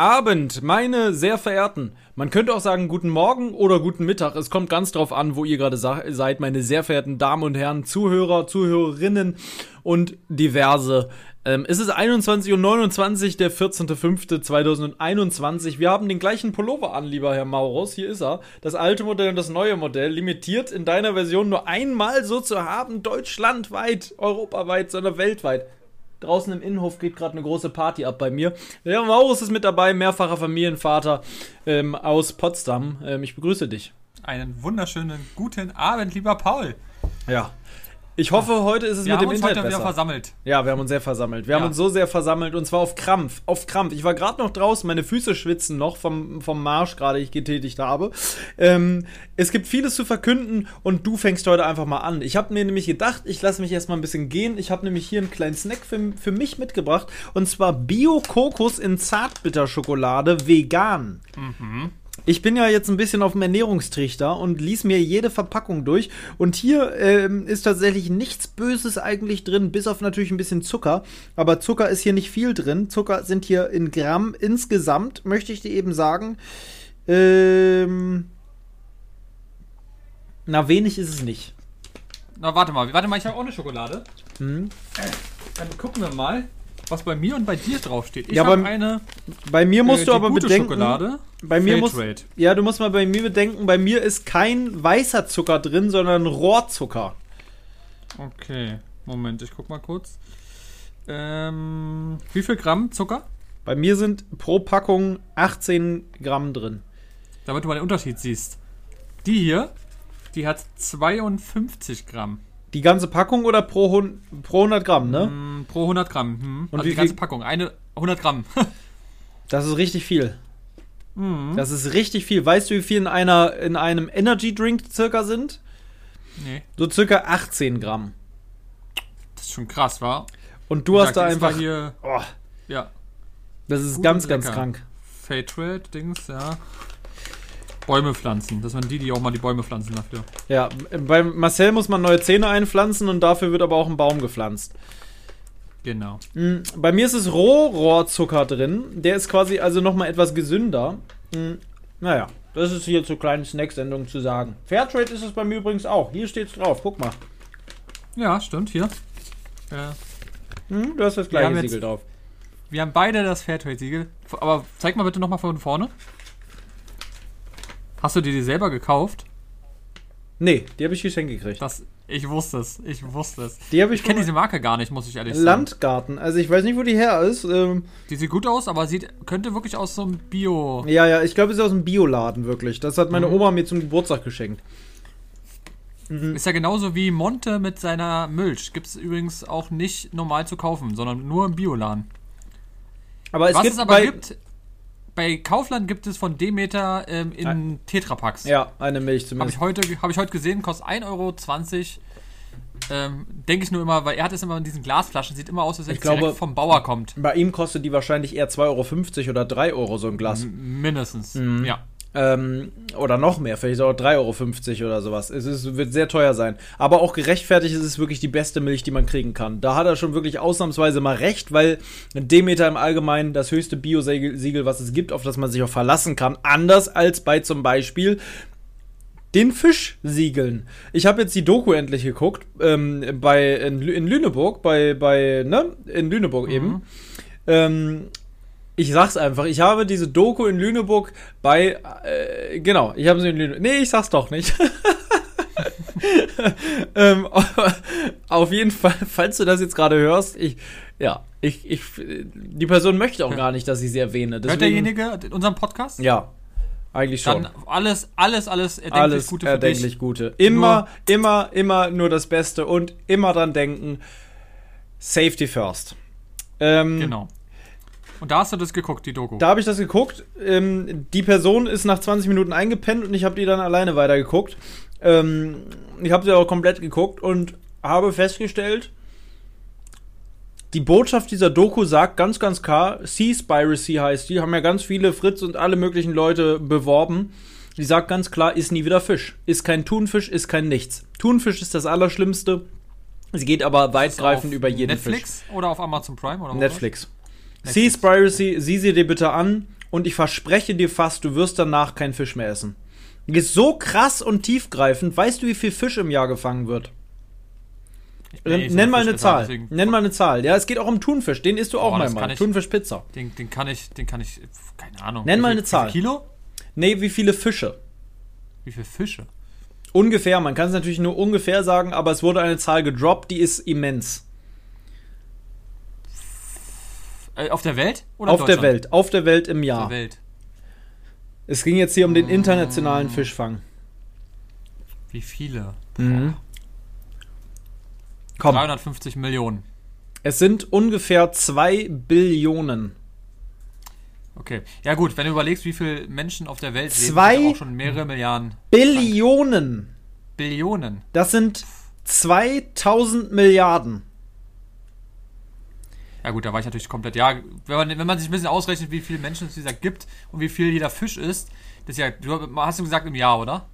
Abend, meine sehr verehrten. Man könnte auch sagen guten Morgen oder guten Mittag. Es kommt ganz drauf an, wo ihr gerade seid, meine sehr verehrten Damen und Herren, Zuhörer, Zuhörerinnen und diverse. Ähm, es ist 21.29 Uhr, der 14.05.2021. Wir haben den gleichen Pullover an, lieber Herr Maurus. Hier ist er. Das alte Modell und das neue Modell. Limitiert in deiner Version nur einmal so zu haben. Deutschlandweit, europaweit, sondern weltweit. Draußen im Innenhof geht gerade eine große Party ab bei mir. Der Maurus ist mit dabei, mehrfacher Familienvater ähm, aus Potsdam. Ähm, ich begrüße dich. Einen wunderschönen guten Abend, lieber Paul. Ja, ich hoffe, heute ist es wir mit dem haben uns Internet heute wieder besser. versammelt. Ja, wir haben uns sehr versammelt. Wir Ja. haben uns so sehr versammelt und zwar auf Krampf. Auf Krampf. Ich war gerade noch draußen, meine Füße schwitzen noch vom, vom Marsch gerade, ich getätigt habe. Ähm, es gibt vieles zu verkünden und du fängst heute einfach mal an. Ich habe mir nämlich gedacht, ich lasse mich erstmal ein bisschen gehen. Ich habe nämlich hier einen kleinen Snack für, für mich mitgebracht und zwar Bio-Kokos in Zartbitterschokolade vegan. Ich bin ja jetzt ein bisschen auf dem Ernährungstrichter und ließ mir jede Verpackung durch. Und hier ähm, ist tatsächlich nichts Böses eigentlich drin, bis auf natürlich ein bisschen Zucker. Aber Zucker ist hier nicht viel drin. Zucker sind hier in Gramm insgesamt, möchte ich dir eben sagen. Ähm, na, wenig ist es nicht. Na, warte mal, warte mal, ich habe auch eine Schokolade. Hm. Dann gucken wir mal, was bei mir und bei dir draufsteht. Ich Ja, habe eine Bei mir musst äh, du aber bedenken. Schokolade. Bei mir muss, ja, du musst mal bei mir bedenken, bei mir ist kein weißer Zucker drin, sondern Rohrzucker. Okay, Moment, ich guck mal kurz. Ähm, wie viel Gramm Zucker? Bei mir sind pro Packung 18 Gramm drin. Damit du mal den Unterschied siehst. Die hier, die hat 52 Gramm. Die ganze Packung oder pro, hun pro 100 Gramm, ne? Hm, pro 100 Gramm. Hm. Und also die ganze Packung. Eine 100 Gramm. Das ist richtig viel. Mhm. Das ist richtig viel. Weißt du, wie viel in, einer, in einem Energy Drink circa sind? nee, So circa 18 Gramm. das ist schon krass, wa? Und du Wie hast da einfach. hier, Oh, ja, das ist Gut ganz, ganz lecker. krank. Fairtrade, Dings, ja. Bäume pflanzen. Das waren die, die auch mal die Bäume pflanzen dafür. Ja, bei Marcel muss man neue Zähne einpflanzen und dafür wird aber auch ein Baum gepflanzt. Genau. Mm, Bei mir ist es Rohrohrzucker drin. Der ist quasi also nochmal etwas gesünder. Mm, Naja, das ist hier zur kleinen Snacksendung zu sagen. Fairtrade ist es bei mir übrigens auch. Hier steht's drauf. Guck mal. Ja, stimmt, hier. Ja. Hm, du hast das gleiche haben jetzt- Siegel drauf. Wir haben beide das Fairtrade-Siegel. Aber zeig mal bitte nochmal von vorne. Hast du dir die selber gekauft? Nee, die habe ich geschenkt gekriegt. Das, ich wusste es. Ich wusste es. Die ich Ich kenne diese Marke gar nicht, muss ich ehrlich sagen. Landgarten. Also ich weiß nicht, wo die her ist. Ähm, Die sieht gut aus, aber sieht, könnte wirklich aus so einem Bio. ja, ja, ich glaube, es ist aus dem Bioladen wirklich. Das hat meine Mhm. Oma mir zum Geburtstag geschenkt. Ist ja genauso wie Monte mit seiner Milch. Gibt es übrigens auch nicht normal zu kaufen, sondern nur im Bioladen. Aber es Was gibt es aber bei, gibt, bei Kaufland gibt es von Demeter ähm, in Tetrapacks. Ja, eine Milch Habe zumindest. ich, heute, hab ich heute gesehen, kostet 1,20 Euro. Ähm, Denke ich nur immer, weil er hat es immer in diesen Glasflaschen, sieht immer aus, als wenn Ich es vom Bauer kommt. Bei ihm kostet die wahrscheinlich eher 2,50 Euro oder 3 Euro so ein Glas. M- Mindestens. Mhm. Ja. Ähm, oder noch mehr, vielleicht auch 3,50 Euro oder sowas. Es ist, wird sehr teuer sein. Aber auch gerechtfertigt ist es wirklich die beste Milch, die man kriegen kann. Da hat er schon wirklich ausnahmsweise mal recht, weil Demeter im Allgemeinen das höchste Bio-Siegel, Siegel, was es gibt, auf das man sich auch verlassen kann. Anders als bei zum Beispiel den Fischsiegeln. Ich habe jetzt die Doku endlich geguckt, ähm, bei, in, in Lüneburg, bei, bei, ne, in Lüneburg eben. Ähm, ich sag's einfach, ich habe diese Doku in Lüneburg bei, äh, genau, ich habe sie in Lüneburg. Nee, ich sag's doch nicht. ähm, auf jeden Fall, falls du das jetzt gerade hörst, ich, ja, ich, ich, die Person möchte auch gar nicht, dass ich sie erwähne. Hört Deswegen, derjenige unseren Podcast? Ja, eigentlich schon. Dann alles, alles, alles erdenklich Alles Gute für erdenklich dich. Gute. Immer, immer, immer nur das Beste und immer dran denken, Safety first. Ähm, Genau. Und da hast du das geguckt, die Doku. Da habe ich das geguckt. Ähm, die Person ist nach 20 Minuten eingepennt und ich habe die dann alleine weitergeguckt. Ähm, ich habe sie auch komplett geguckt und habe festgestellt, die Botschaft dieser Doku sagt ganz, ganz klar, Seaspiracy heißt die, haben ja ganz viele Fritz und alle möglichen Leute beworben. Die sagt ganz klar, ist nie wieder Fisch. Ist kein Thunfisch, ist kein nichts. Thunfisch ist das Allerschlimmste. Es geht aber weitgreifend über jeden Netflix Fisch. oder auf Amazon Prime? Oder Netflix. Netflix. Seaspiracy, sieh sie dir bitte an und ich verspreche dir fast, du wirst danach keinen Fisch mehr essen. Die ist so krass und tiefgreifend. Weißt du, wie viel Fisch im Jahr gefangen wird? So Nenn mal eine Zahl. deswegen- Nenn mal eine Zahl. Ja, es geht auch um Thunfisch. Den isst du auch Boah, mal mal. Thunfischpizza. Den, den kann ich, den kann ich, keine Ahnung. Nenn Wie mal eine Zahl. Wie Kilo? Nee, wie viele Fische? Wie viele Fische? Ungefähr. Man kann es natürlich nur ungefähr sagen, aber es wurde eine Zahl gedroppt, die ist immens. Äh, auf der Welt? Oder auf der? Welt. Auf der Welt im Auf Jahr. der Welt. Es ging jetzt hier um den Mm. internationalen Fischfang. Wie viele? Mhm. Komm, 350 Millionen. es sind ungefähr 2 Billionen. Okay. Ja gut, wenn du überlegst, wie viele Menschen auf der Welt leben, Zwei- sind ja auch schon mehrere Milliarden. Billionen. Billionen. Das sind 2000 Milliarden. Ja gut, da war ich natürlich komplett. Ja, wenn man, wenn man sich ein bisschen ausrechnet, wie viele Menschen es dieser gibt und wie viel jeder Fisch ist, das ist ja, du hast du gesagt im Jahr, oder?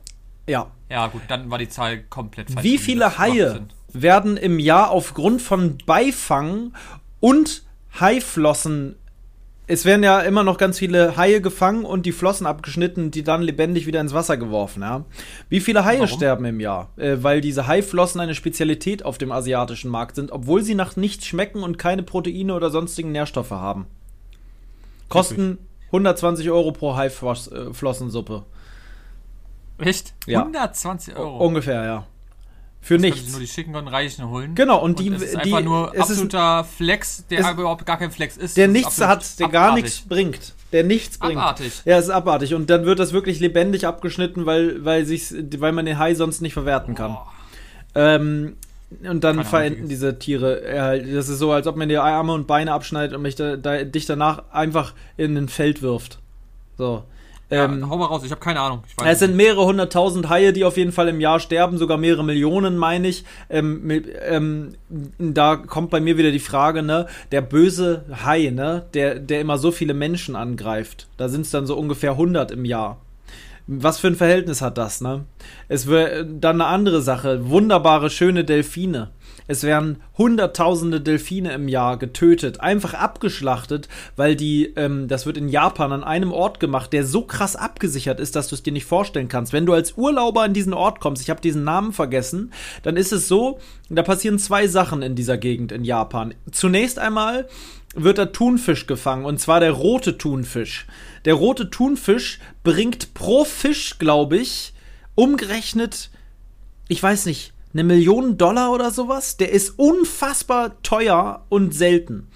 Ja. Ja gut, dann war die Zahl komplett falsch. Wie viele Haie werden im Jahr aufgrund von Beifang und Haiflossen es werden ja immer noch ganz viele Haie gefangen und die Flossen abgeschnitten, die dann lebendig wieder ins Wasser geworfen, ja. Wie viele Haie Warum? sterben im Jahr? Äh, weil diese Haiflossen eine Spezialität auf dem asiatischen Markt sind, obwohl sie nach nichts schmecken und keine Proteine oder sonstigen Nährstoffe haben. Kosten 120 Euro pro Haiflossensuppe. Echt? Ja. 120 Euro. Ungefähr, ja. Für Das nichts. Nur die Schicken und Reichen holen. Genau, und die- es ist die- einfach nur es ist- absoluter Flex, der aber überhaupt gar kein Flex ist. Der ist nichts absolut hat, der gar abartig. nichts bringt. Der nichts bringt. Abartig. Ja, es ist abartig. Und dann wird das wirklich lebendig abgeschnitten, weil, weil, sich's, weil man den Hai sonst nicht verwerten kann. Ähm, und dann Keine verenden Ahnung, diese Tiere. Ja, das ist so, als ob man dir Arme und Beine abschneidet und mich da, da, dich danach einfach in ein Feld wirft. So. Ja, Ähm, hau mal raus, ich habe keine Ahnung. Es sind mehrere hunderttausend Haie, die auf jeden Fall im Jahr sterben, sogar mehrere Millionen, meine ich. Ähm, ähm, da kommt bei mir wieder die Frage, ne, der böse Hai, ne, der, der immer so viele Menschen angreift. Da sind es dann so ungefähr 100 im Jahr. Was für ein Verhältnis hat das, ne? Es wäre dann eine andere Sache. Wunderbare, schöne Delfine. Es werden hunderttausende Delfine im Jahr getötet, einfach abgeschlachtet, weil die, ähm, das wird in Japan an einem Ort gemacht, der so krass abgesichert ist, dass du es dir nicht vorstellen kannst. Wenn du als Urlauber an diesen Ort kommst, ich habe diesen Namen vergessen, dann ist es so, da passieren zwei Sachen in dieser Gegend in Japan. Zunächst einmal wird da Thunfisch gefangen, und zwar der rote Thunfisch. Der rote Thunfisch bringt pro Fisch, glaube ich, umgerechnet, ich weiß nicht, eine Million Dollar oder sowas. Der ist unfassbar teuer und selten.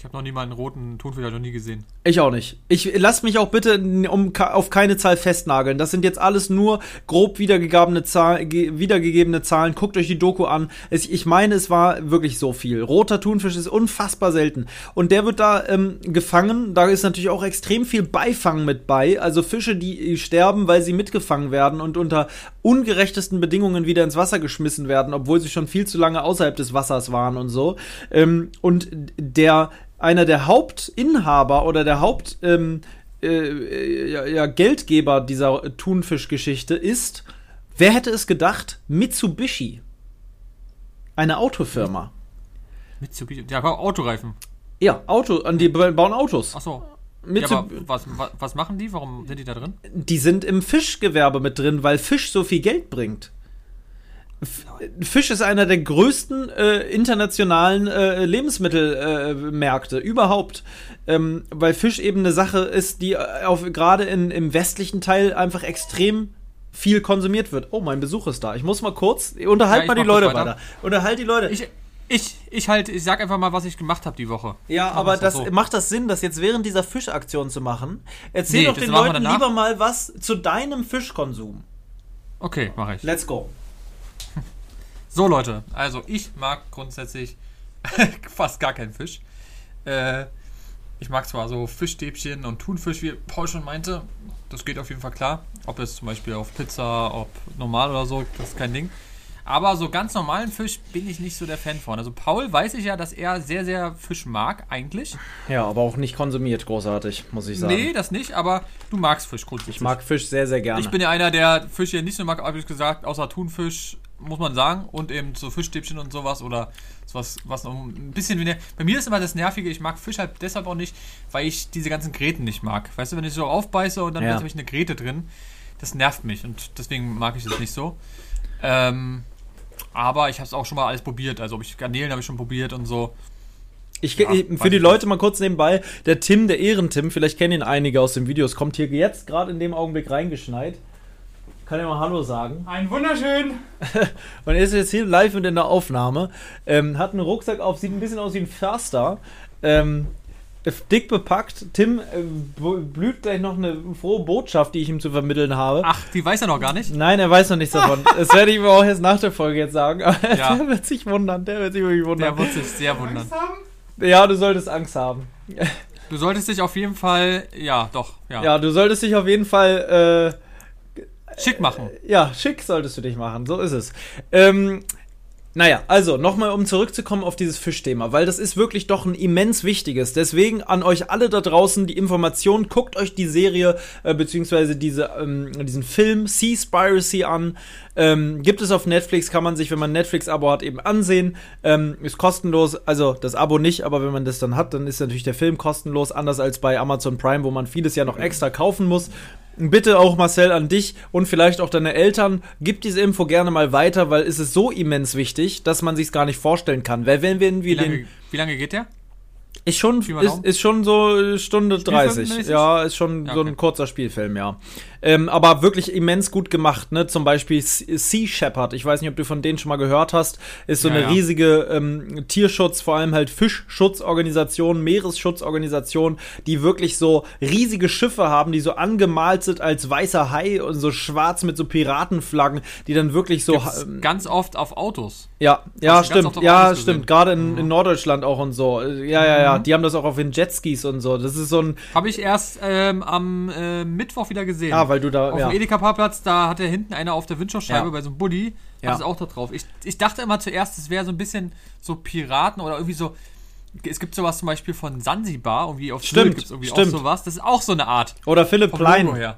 Ich habe noch nie mal einen roten Thunfisch noch nie gesehen. Ich auch nicht. Ich lass mich auch bitte um, auf keine Zahl festnageln. Das sind jetzt alles nur grob wiedergegebene, Zahl, ge, wiedergegebene Zahlen. Guckt euch die Doku an. Es, ich meine, es war wirklich so viel. Roter Thunfisch ist unfassbar selten. Und der wird da ähm, gefangen. Da ist natürlich auch extrem viel Beifang mit bei. Also Fische, die sterben, weil sie mitgefangen werden und unter ungerechtesten Bedingungen wieder ins Wasser geschmissen werden, obwohl sie schon viel zu lange außerhalb des Wassers waren und so. Ähm, und der einer der Hauptinhaber oder der Haupt ähm, äh, ja, ja, Geldgeber dieser Thunfischgeschichte ist, wer hätte es gedacht, Mitsubishi. Eine Autofirma. Mitsubishi. Ja, Autoreifen. Ja, Auto, an die bauen Autos. Achso. Ja, Mitsu aber was, was, was machen die? Warum sind die da drin? die sind im Fischgewerbe mit drin, weil Fisch so viel Geld bringt. Fisch ist einer der größten äh, internationalen äh, Lebensmittelmärkte äh, überhaupt, ähm, weil Fisch eben eine Sache ist, die äh, gerade im westlichen Teil einfach extrem viel konsumiert wird. Oh, mein Besuch ist da. Ich muss mal kurz unterhalt Ja, mal die Leute weiter. weiter. Unterhalt die Leute. Ich, ich, ich halt, ich sag einfach mal, was ich gemacht habe die Woche. Ja, aber das so. macht das Sinn, das jetzt während dieser Fischaktion zu machen? Erzähl Nee, doch den Leuten lieber mal was zu deinem Fischkonsum. Okay, mache ich. Let's go. So, Leute, also ich mag grundsätzlich fast gar keinen Fisch. Äh, ich mag zwar so Fischstäbchen und Thunfisch, wie Paul schon meinte. Das geht auf jeden Fall klar. Ob es zum Beispiel auf Pizza, ob normal oder so, das ist kein Ding. Aber so ganz normalen Fisch bin ich nicht so der Fan von. Also Paul weiß ich ja, dass er sehr, sehr Fisch mag, eigentlich. Ja, aber auch nicht konsumiert, großartig, muss ich sagen. Nee, das nicht, aber du magst Fisch grundsätzlich. Ich mag Fisch sehr, sehr gerne. Ich bin ja einer, der Fisch hier nicht so mag, habe ich gesagt, außer Thunfisch, muss man sagen. Und eben so Fischstäbchen und sowas oder sowas, was noch ein bisschen wie. Bei mir ist immer das Nervige, ich mag Fisch halt deshalb auch nicht, weil ich diese ganzen Gräten nicht mag. Weißt du, wenn ich so aufbeiße und dann Ja. habe ich eine Gräte drin, das nervt mich und deswegen mag ich es nicht so. Ähm, aber ich habe es auch schon mal alles probiert. Also ob ich Garnelen habe ich schon probiert und so. Ich, Ja, ich, für die Leute mal kurz nebenbei, der Tim, der Ehrentim, vielleicht kennen ihn einige aus den Videos, kommt hier jetzt gerade in dem Augenblick reingeschneit. Kann ja mal Hallo sagen. Ein wunderschön. Und er ist jetzt hier live mit in der Aufnahme. Ähm, hat einen Rucksack auf, sieht ein bisschen aus wie ein Förster. Ähm, dick bepackt. Tim äh, blüht gleich noch eine frohe Botschaft, die ich ihm zu vermitteln habe. Ach, die weiß er noch gar nicht. Nein, er weiß noch nichts davon. das werde ich ihm auch erst nach der Folge jetzt sagen. Aber Ja. der wird sich wundern. Der wird sich wirklich wundern. Der wird sich sehr wundern. ja, du solltest Angst haben. Du solltest dich auf jeden Fall, ja, doch, ja, Ja, du solltest dich auf jeden Fall. Äh, schick machen. Ja, schick solltest du dich machen, so ist es. Ähm, naja, also nochmal, um zurückzukommen auf dieses Fischthema, weil das ist wirklich doch ein immens wichtiges. Deswegen an euch alle da draußen die Information, guckt euch die Serie äh, beziehungsweise diese, ähm, diesen Film Seaspiracy an. Ähm, gibt es auf Netflix, kann man sich, wenn man ein Netflix-Abo hat, eben ansehen. Ähm, ist kostenlos, also das Abo nicht, aber wenn man das dann hat, dann ist natürlich der Film kostenlos, anders als bei Amazon Prime, wo man vieles ja noch extra kaufen muss. Bitte auch Marcel an dich und vielleicht auch deine Eltern, gib diese Info gerne mal weiter, weil es ist so immens wichtig, dass man sich es gar nicht vorstellen kann. Weil wenn wir, Wie wir lange, den wie lange geht der? ist schon ist, ist schon so Stunde 30. Spielfilmmäßig? Ja, ist schon Ja, so okay. ein kurzer Spielfilm, ja. Ähm, aber wirklich immens gut gemacht, ne? Zum Beispiel Sea Shepherd. Ich weiß nicht, ob du von denen schon mal gehört hast. Ist so Ja, eine ja. riesige ähm, Tierschutz, vor allem halt Fischschutzorganisation, Meeresschutzorganisation, die wirklich so riesige Schiffe haben, die so angemalt sind als weißer Hai und so schwarz mit so Piratenflaggen, die dann wirklich so ähm, ganz oft auf Autos. ja, ja, stimmt. Ja, stimmt. Gerade Mhm. in, in Norddeutschland auch und so. Ja, ja, ja. Die haben das auch auf den Jetskis und so. Das ist so ein. Habe ich erst ähm, am äh, Mittwoch wieder gesehen. Ah, weil du da. auf Ja. dem Edeka-Parkplatz, da hat er hinten einer auf der Windschutzscheibe Ja. bei so einem Ja. hat es auch da drauf. Ich, ich dachte immer zuerst, es wäre so ein bisschen so Piraten oder irgendwie so. Es gibt sowas zum Beispiel von Sansibar, irgendwie auf Stimmt, Sylt gibt's irgendwie stimmt. auch sowas. Das ist auch so eine Art. Oder Philipp Plein.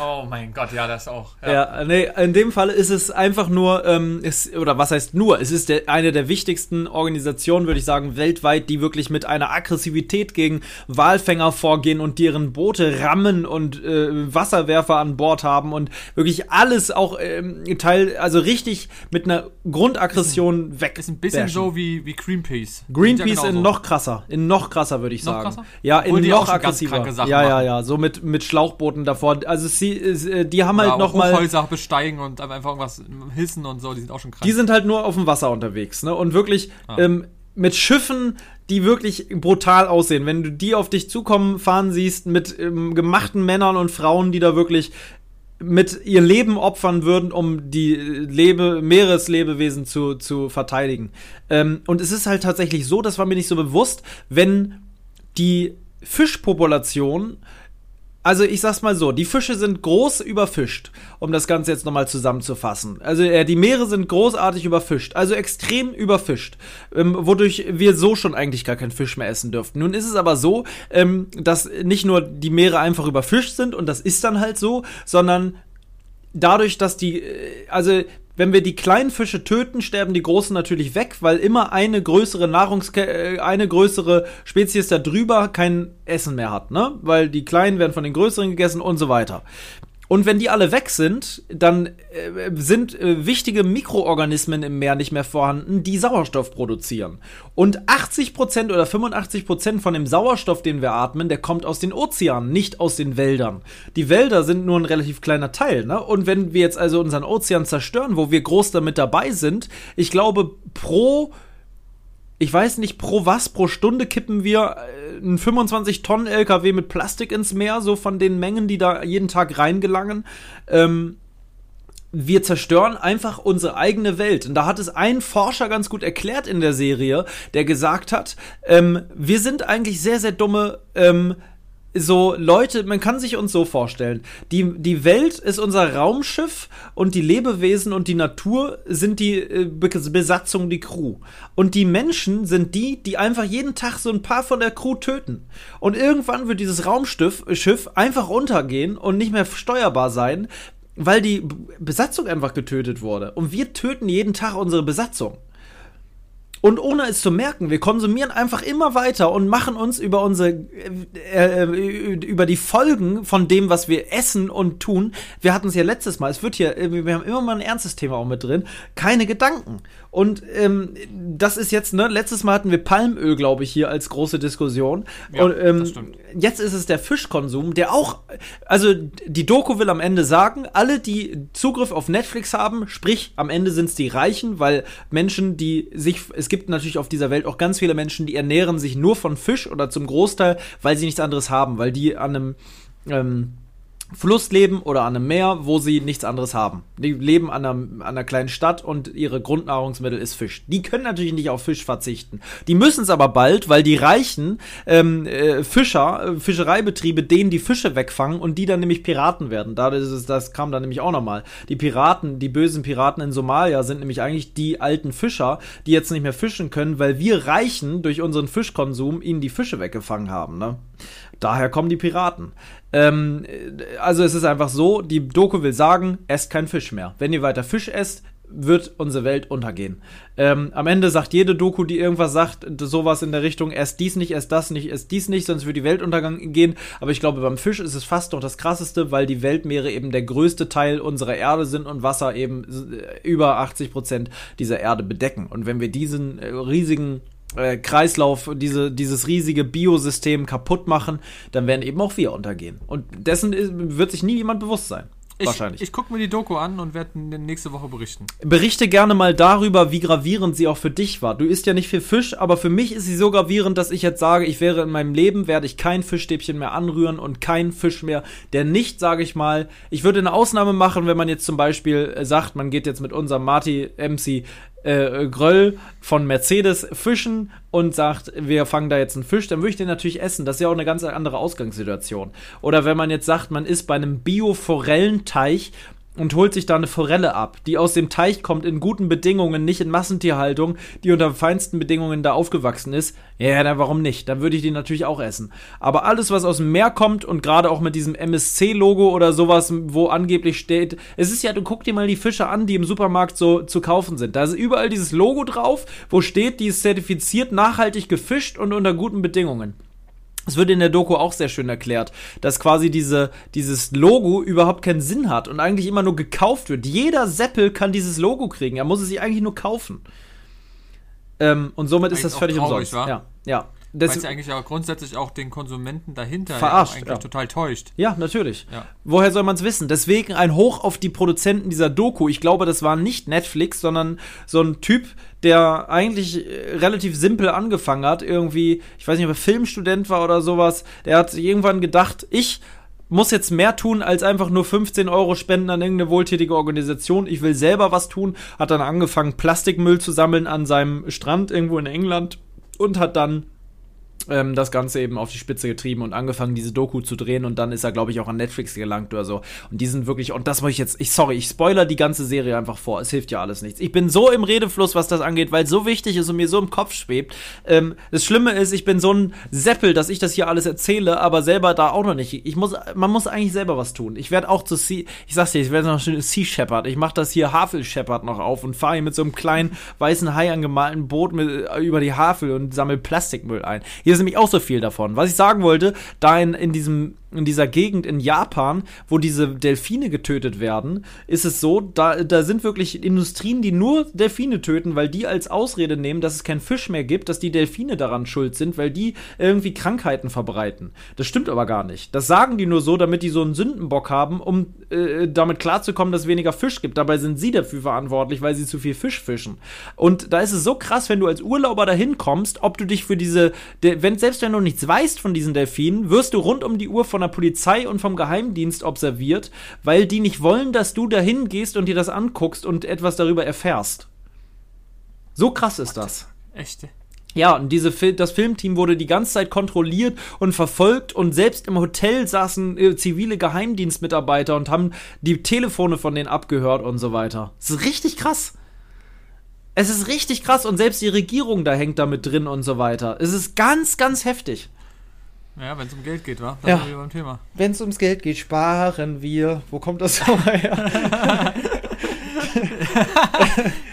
Oh mein Gott, ja, das auch. Ja. nee, in dem Fall ist es einfach nur, ähm, ist, oder was heißt nur, es ist der, eine der wichtigsten Organisationen, würde ich sagen, weltweit, die wirklich mit einer Aggressivität gegen Walfänger vorgehen und deren Boote rammen und äh, Wasserwerfer an Bord haben und wirklich alles auch ähm, Teil, also richtig mit einer Grundaggression weg. Ist ein bisschen so wie, wie Greenpeace. Greenpeace Ja in noch krasser, in noch krasser würde ich Noch sagen. krasser? Ja, in Obwohl noch aggressiver. ja, ja, ja, so mit mit Schlauchbooten davor. Also sie, äh, die haben halt auch noch mal Hochhäuser besteigen und einfach irgendwas hissen und so, die sind auch schon krank. die sind halt nur auf dem Wasser unterwegs, ne? Und wirklich Ah. ähm, mit Schiffen, die wirklich brutal aussehen. Wenn du die auf dich zukommen fahren siehst, mit ähm, gemachten Männern und Frauen, die da wirklich mit ihr Leben opfern würden, um die Lebe Meereslebewesen zu, zu verteidigen. Ähm, und es ist halt tatsächlich so, das war mir nicht so bewusst, wenn die Fischpopulation also ich sag's mal so, die Fische sind groß überfischt, um das Ganze jetzt nochmal zusammenzufassen. Also äh, die Meere sind großartig überfischt, also extrem überfischt, ähm, wodurch wir so schon eigentlich gar keinen Fisch mehr essen dürften. Nun ist es aber so, ähm, dass nicht nur die Meere einfach überfischt sind und das ist dann halt so, sondern dadurch, dass die, äh, also wenn wir die kleinen Fische töten, sterben die großen natürlich weg, weil immer eine größere Nahrungske äh, eine größere Spezies da drüber kein Essen mehr hat, ne? Weil die kleinen werden von den größeren gegessen und so weiter. Und wenn die alle weg sind, dann äh, sind äh, wichtige Mikroorganismen im Meer nicht mehr vorhanden, die Sauerstoff produzieren. Und 80% oder 85% von dem Sauerstoff, den wir atmen, der kommt aus den Ozeanen, nicht aus den Wäldern. Die Wälder sind nur ein relativ kleiner Teil. Ne? Und wenn wir jetzt also unseren Ozean zerstören, wo wir groß damit dabei sind, ich glaube, pro ich weiß nicht, pro was, pro Stunde kippen wir äh, einen 25-Tonnen-LKW mit Plastik ins Meer, so von den Mengen, die da jeden Tag reingelangen. Ähm, wir zerstören einfach unsere eigene Welt. Und da hat es ein Forscher ganz gut erklärt in der Serie, der gesagt hat, ähm, wir sind eigentlich sehr, sehr dumme ähm, so Leute, man kann sich uns so vorstellen, die, die Welt ist unser Raumschiff und die Lebewesen und die Natur sind die äh, Besatzung, die Crew. Und die Menschen sind die, die einfach jeden Tag so ein paar von der Crew töten. Und irgendwann wird dieses Raumschiff Schiff einfach untergehen und nicht mehr steuerbar sein, weil die Besatzung einfach getötet wurde. Und wir töten jeden Tag unsere Besatzung. Und ohne es zu merken, wir konsumieren einfach immer weiter und machen uns über unsere, äh, äh, über die Folgen von dem, was wir essen und tun. Wir hatten es ja letztes Mal, es wird hier, äh, wir haben immer mal ein ernstes Thema auch mit drin, keine Gedanken. Und ähm, das ist jetzt, ne, letztes Mal hatten wir Palmöl, glaube ich, hier als große Diskussion. Ja, und ähm, jetzt ist es der Fischkonsum, der auch, also die Doku will am Ende sagen, alle, die Zugriff auf Netflix haben, sprich, am Ende sind es die Reichen, weil Menschen, die sich, es gibt natürlich auf dieser Welt auch ganz viele Menschen, die ernähren sich nur von Fisch oder zum Großteil, weil sie nichts anderes haben, weil die an einem ähm, Fluss leben oder an einem Meer, wo sie nichts anderes haben. Die leben an einer, an einer kleinen Stadt und ihre Grundnahrungsmittel ist Fisch. Die können natürlich nicht auf Fisch verzichten. Die müssen es aber bald, weil die reichen ähm, äh, Fischer, äh, Fischereibetriebe, denen die Fische wegfangen und die dann nämlich Piraten werden. Da ist es, das kam dann nämlich auch nochmal. Die Piraten, die bösen Piraten in Somalia sind nämlich eigentlich die alten Fischer, die jetzt nicht mehr fischen können, weil wir Reichen durch unseren Fischkonsum ihnen die Fische weggefangen haben. Ne? Daher kommen die Piraten. Ähm, also es ist einfach so, die Doku will sagen, esst kein Fisch mehr. Wenn ihr weiter Fisch esst, wird unsere Welt untergehen. Ähm, am Ende sagt jede Doku, die irgendwas sagt, sowas in der Richtung, erst dies nicht, erst das nicht, erst dies nicht, sonst wird die Welt untergehen. Aber ich glaube, beim Fisch ist es fast noch das krasseste, weil die Weltmeere eben der größte Teil unserer Erde sind und Wasser eben über 80 Prozent dieser Erde bedecken. Und wenn wir diesen äh, riesigen äh, Kreislauf, diese, dieses riesige Biosystem kaputt machen, dann werden eben auch wir untergehen. Und dessen wird sich nie jemand bewusst sein. Ich, Wahrscheinlich. Ich gucke mir die Doku an und werde nächste Woche berichten. Berichte gerne mal darüber, wie gravierend sie auch für dich war. Du isst ja nicht viel Fisch, aber für mich ist sie so gravierend, dass ich jetzt sage, ich wäre in meinem Leben, werde ich kein Fischstäbchen mehr anrühren und kein Fisch mehr, der nicht, sage ich mal, ich würde eine Ausnahme machen, wenn man jetzt zum Beispiel äh, sagt, man geht jetzt mit unserem Marty MC äh, Gröll von Mercedes fischen und sagt, wir fangen da jetzt einen Fisch, dann würde ich den natürlich essen. Das ist ja auch eine ganz andere Ausgangssituation. Oder wenn man jetzt sagt, man ist bei einem Bio-Forellenteich und holt sich da eine Forelle ab, die aus dem Teich kommt in guten Bedingungen, nicht in Massentierhaltung, die unter feinsten Bedingungen da aufgewachsen ist, ja, dann warum nicht? Dann würde ich die natürlich auch essen. Aber alles, was aus dem Meer kommt und gerade auch mit diesem MSC-Logo oder sowas, wo angeblich steht, es ist ja, du guck dir mal die Fische an, die im Supermarkt so zu kaufen sind. Da ist überall dieses Logo drauf, wo steht, die ist zertifiziert, nachhaltig gefischt und unter guten Bedingungen. Es wird in der Doku auch sehr schön erklärt, dass quasi diese, dieses Logo überhaupt keinen Sinn hat und eigentlich immer nur gekauft wird. Jeder Seppel kann dieses Logo kriegen. Er muss es sich eigentlich nur kaufen. Ähm, und somit ist das völlig traurig, umsonst. War? Ja, ja. Das Weil eigentlich auch grundsätzlich auch den Konsumenten dahinter verarscht, ja eigentlich ja. total täuscht. Ja, natürlich. Ja. Woher soll man es wissen? Deswegen ein Hoch auf die Produzenten dieser Doku. Ich glaube, das war nicht Netflix, sondern so ein Typ, der eigentlich äh, relativ simpel angefangen hat. Irgendwie, ich weiß nicht, ob er Filmstudent war oder sowas. Der hat irgendwann gedacht, ich muss jetzt mehr tun, als einfach nur 15 Euro spenden an irgendeine wohltätige Organisation. Ich will selber was tun. Hat dann angefangen, Plastikmüll zu sammeln an seinem Strand irgendwo in England und hat dann ähm, das Ganze eben auf die Spitze getrieben und angefangen, diese Doku zu drehen und dann ist er, glaube ich, auch an Netflix gelangt oder so. Und die sind wirklich, und das muss ich jetzt, ich sorry, ich spoiler die ganze Serie einfach vor. Es hilft ja alles nichts. Ich bin so im Redefluss, was das angeht, weil es so wichtig ist und mir so im Kopf schwebt. Ähm, das Schlimme ist, ich bin so ein Seppel, dass ich das hier alles erzähle, aber selber da auch noch nicht. Ich muss, man muss eigentlich selber was tun. Ich werde auch zu Sea, ich sag's dir, ich werde noch Sea Shepherd. Ich mache das hier Havel Shepherd noch auf und fahre hier mit so einem kleinen weißen Hai angemalten Boot mit, über die Havel und sammle Plastikmüll ein. Hier ist nämlich auch so viel davon. Was ich sagen wollte, da in, in diesem in dieser Gegend in Japan, wo diese Delfine getötet werden, ist es so, da, da sind wirklich Industrien, die nur Delfine töten, weil die als Ausrede nehmen, dass es keinen Fisch mehr gibt, dass die Delfine daran schuld sind, weil die irgendwie Krankheiten verbreiten. Das stimmt aber gar nicht. Das sagen die nur so, damit die so einen Sündenbock haben, um äh, damit klarzukommen, dass es weniger Fisch gibt. Dabei sind sie dafür verantwortlich, weil sie zu viel Fisch fischen. Und da ist es so krass, wenn du als Urlauber dahin kommst, ob du dich für diese, wenn, selbst wenn du nichts weißt von diesen Delfinen, wirst du rund um die Uhr von der Polizei und vom Geheimdienst observiert, weil die nicht wollen, dass du dahin gehst und dir das anguckst und etwas darüber erfährst. So krass ist das. Echt? Ja, und diese Fil das Filmteam wurde die ganze Zeit kontrolliert und verfolgt und selbst im Hotel saßen äh, zivile Geheimdienstmitarbeiter und haben die Telefone von denen abgehört und so weiter. Das ist richtig krass. Es ist richtig krass und selbst die Regierung da hängt da mit drin und so weiter. Es ist ganz, ganz heftig. Ja, wenn es um Geld geht, wa? Ja. sind wir beim Thema. Wenn es ums Geld geht, sparen wir. Wo kommt das so her?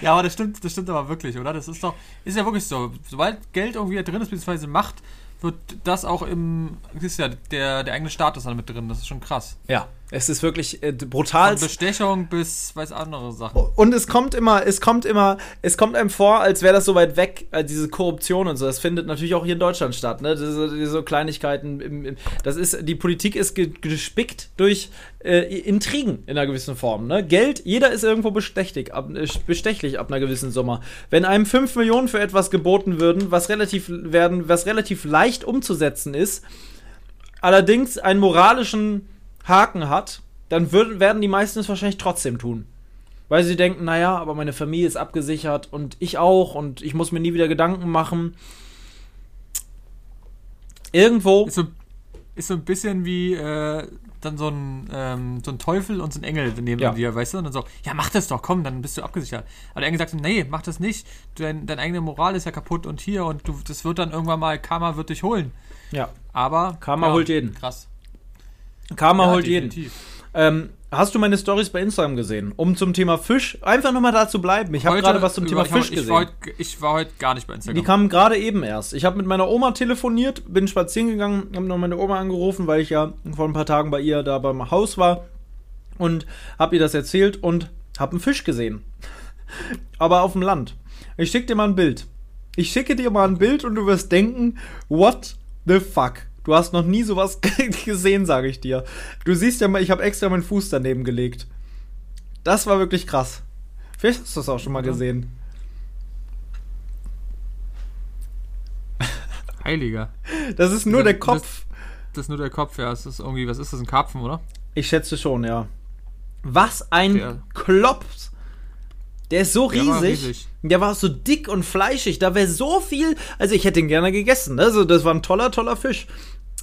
Ja, aber das stimmt, das stimmt aber wirklich, oder? Das ist doch, ist ja wirklich so. Sobald Geld irgendwie da drin ist, beziehungsweise Macht, wird das auch im, ist ja der, der eigene Status dann mit drin. Das ist schon krass. ja, es ist wirklich äh, brutal. Von Bestechung bis weiß andere Sachen. Und es kommt immer, es kommt immer, es kommt einem vor, als wäre das so weit weg, äh, diese Korruption und so. Das findet natürlich auch hier in Deutschland statt, ne? Diese, diese Kleinigkeiten. Im, im, das ist, die Politik ist ge gespickt durch äh, Intrigen in einer gewissen Form, ne? Geld, jeder ist irgendwo bestechlich ab, äh, bestechlich ab einer gewissen Summe. Wenn einem 5 Millionen für etwas geboten würden, was relativ werden, was relativ leicht umzusetzen ist, allerdings einen moralischen Haken hat, dann würden, werden die meisten es wahrscheinlich trotzdem tun. Weil sie denken, naja, aber meine Familie ist abgesichert und ich auch und ich muss mir nie wieder Gedanken machen. Irgendwo. Ist so, ist so ein bisschen wie äh, dann so ein, ähm, so ein Teufel und so ein Engel neben Ja. dir, weißt du? Und dann so, ja, mach das doch, komm, dann bist du abgesichert. Aber der Engel sagt, nee, mach das nicht. Dein, deine eigene Moral ist ja kaputt und hier und du, das wird dann irgendwann mal, Karma wird dich holen. Ja, Aber. Karma holt jeden. Krass. Karma Ja, holt jeden. definitiv. Ähm, hast du meine Stories bei Instagram gesehen? Um zum Thema Fisch einfach nochmal da zu bleiben. Ich habe gerade was zum Thema ich Fisch ich gesehen. War heute, ich war heute gar nicht bei Die Instagram. kamen gerade eben erst. Ich habe mit meiner Oma telefoniert, bin spazieren gegangen, habe noch meine Oma angerufen, weil ich ja vor ein paar Tagen bei ihr da beim Haus war und habe ihr das erzählt und habe einen Fisch gesehen. Aber auf dem Land. Ich schicke dir mal ein Bild. Ich schicke dir mal ein Bild und du wirst denken, what the fuck? Du hast noch nie sowas gesehen, sage ich dir. Du siehst ja mal, ich habe extra meinen Fuß daneben gelegt. Das war wirklich krass. Vielleicht hast du das auch schon mal Ja. gesehen. Heiliger. Das ist nur Das- der Kopf. Das ist nur der Kopf, ja. Es ist irgendwie, was ist das, ein Karpfen, oder? Ich schätze schon, ja. Was ein Der- Klops. Der ist so Der war riesig. riesig. Der war so dick und fleischig. Da wäre so viel. Also ich hätte ihn gerne gegessen. ne? Also das war ein toller, toller Fisch.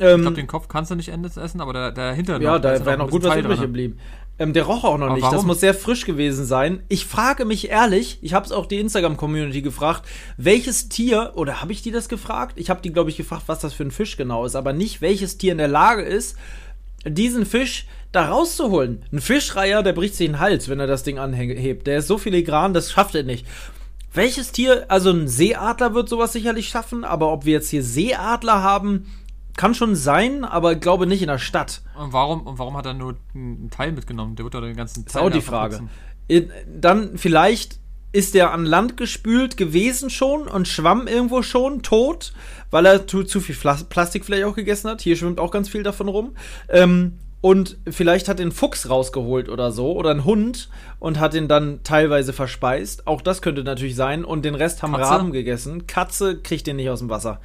Ähm, Ich glaube, den Kopf kannst du nicht endes essen, aber der, der Hintern. ja, noch, da wäre noch gut was übrig dran. geblieben. Ähm, der roch auch noch Aber nicht. Das warum? muss sehr frisch gewesen sein. Ich frage mich ehrlich, ich habe es auch die Instagram-Community gefragt, welches Tier, oder habe ich die das gefragt? Ich habe die, glaube ich, gefragt, was das für ein Fisch genau ist, aber nicht, welches Tier in der Lage ist, diesen Fisch da rauszuholen. Ein Fischreiher, der bricht sich den Hals, wenn er das Ding anhebt. Der ist so filigran, das schafft er nicht. Welches Tier, also ein Seeadler wird sowas sicherlich schaffen, aber ob wir jetzt hier Seeadler haben, kann schon sein, aber ich glaube nicht in der Stadt. Und warum, und warum hat er nur einen Teil mitgenommen? Der wird doch den ganzen ist Teil auch die Frage. Dann vielleicht ist der an Land gespült gewesen schon und schwamm irgendwo schon tot, weil er zu, zu viel Plastik vielleicht auch gegessen hat. Hier schwimmt auch ganz viel davon rum. Ähm, und vielleicht hat den Fuchs rausgeholt oder so oder ein Hund und hat ihn dann teilweise verspeist. Auch das könnte natürlich sein. Und den Rest haben Katze? Raben gegessen. Katze kriegt den nicht aus dem Wasser.